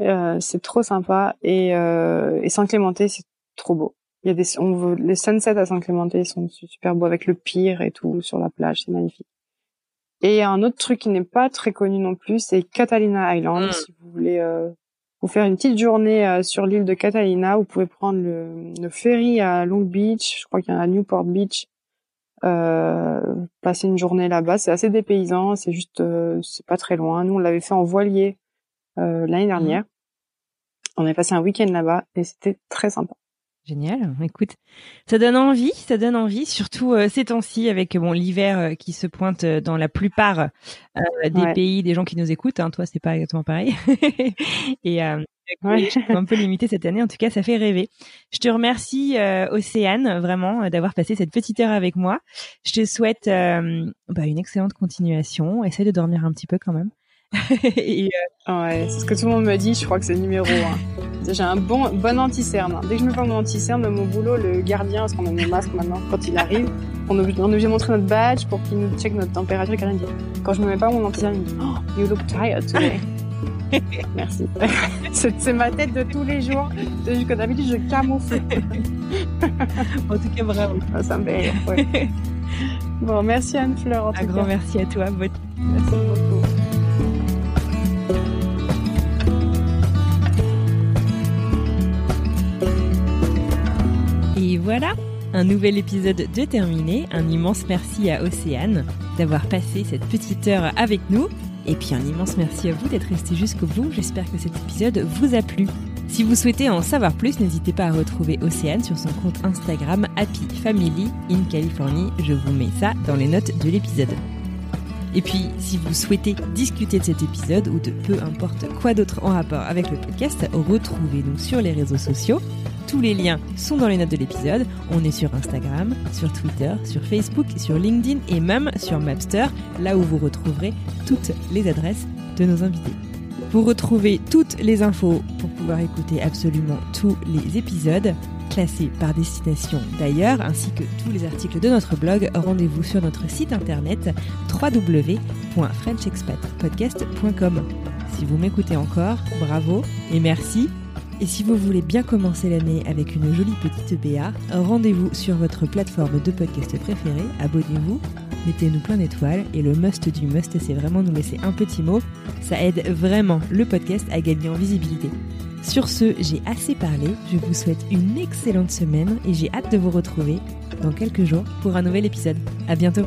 Euh, c'est trop sympa et, euh, et Saint Clémenté c'est trop beau. Il y a des on veut, les sunsets à Saint Clémenté sont super beaux avec le pire et tout sur la plage, c'est magnifique. Et un autre truc qui n'est pas très connu non plus, c'est Catalina Island. Mm. Si vous voulez euh, vous faire une petite journée euh, sur l'île de Catalina, vous pouvez prendre le, le ferry à Long Beach, je crois qu'il y en a à Newport Beach, euh, passer une journée là-bas. C'est assez dépaysant, c'est juste, euh, c'est pas très loin. Nous, on l'avait fait en voilier euh, l'année dernière. On a passé un week-end là-bas et c'était très sympa. Génial. Écoute, ça donne envie, ça donne envie, surtout euh, ces temps-ci avec bon l'hiver euh, qui se pointe euh, dans la plupart euh, des Ouais. pays, des gens qui nous écoutent. Hein, toi, c'est pas exactement pareil. (laughs) Et euh, Ouais. un peu (laughs) limité cette année. En tout cas, ça fait rêver. Je te remercie, euh, Océane, vraiment d'avoir passé cette petite heure avec moi. Je te souhaite euh, bah, une excellente continuation. Essaye de dormir un petit peu quand même. Et, euh, Ouais, c'est ce que tout le monde me dit. Je crois que c'est numéro un. J'ai un bon bon anti-cerne. Dès que je me prends mon anti-cerne, mon boulot, le gardien, parce qu'on a nos masques maintenant, quand il arrive, on est obligé, de montrer notre badge pour qu'il nous check notre température. Quand je me mets pas mon anti-cerne, il me dit, oh, you look tired today. (laughs) Merci. (laughs) c'est ma tête de tous les jours. Que d'habitude, je camoufle. (laughs) en tout cas, bravo. Ah, Ça me fait ouais. Bon, merci Anne-Fleur, Un tout grand cas. merci à toi. Merci beaucoup. Voilà, un nouvel épisode de terminé. Un immense merci à Océane d'avoir passé cette petite heure avec nous. Et puis un immense merci à vous d'être resté jusqu'au bout. J'espère que cet épisode vous a plu. Si vous souhaitez en savoir plus, n'hésitez pas à retrouver Océane sur son compte Instagram Happy Family in Californie. Je vous mets ça dans les notes de l'épisode. Et puis, si vous souhaitez discuter de cet épisode ou de peu importe quoi d'autre en rapport avec le podcast, retrouvez-nous sur les réseaux sociaux. Tous les liens sont dans les notes de l'épisode. On est sur Instagram, sur Twitter, sur Facebook, sur LinkedIn et même sur Mapster, là où vous retrouverez toutes les adresses de nos invités. Vous retrouvez toutes les infos pour pouvoir écouter absolument tous les épisodes, classés par destination d'ailleurs, ainsi que tous les articles de notre blog. Rendez-vous sur notre site internet www.frenchexpatpodcast.com. Si vous m'écoutez encore, bravo et merci. Et si vous voulez bien commencer l'année avec une jolie petite BA, rendez-vous sur votre plateforme de podcast préférée, abonnez-vous, mettez-nous plein d'étoiles et le must du must, c'est vraiment nous laisser un petit mot. Ça aide vraiment le podcast à gagner en visibilité. Sur ce, j'ai assez parlé, je vous souhaite une excellente semaine et j'ai hâte de vous retrouver dans quelques jours pour un nouvel épisode. À bientôt!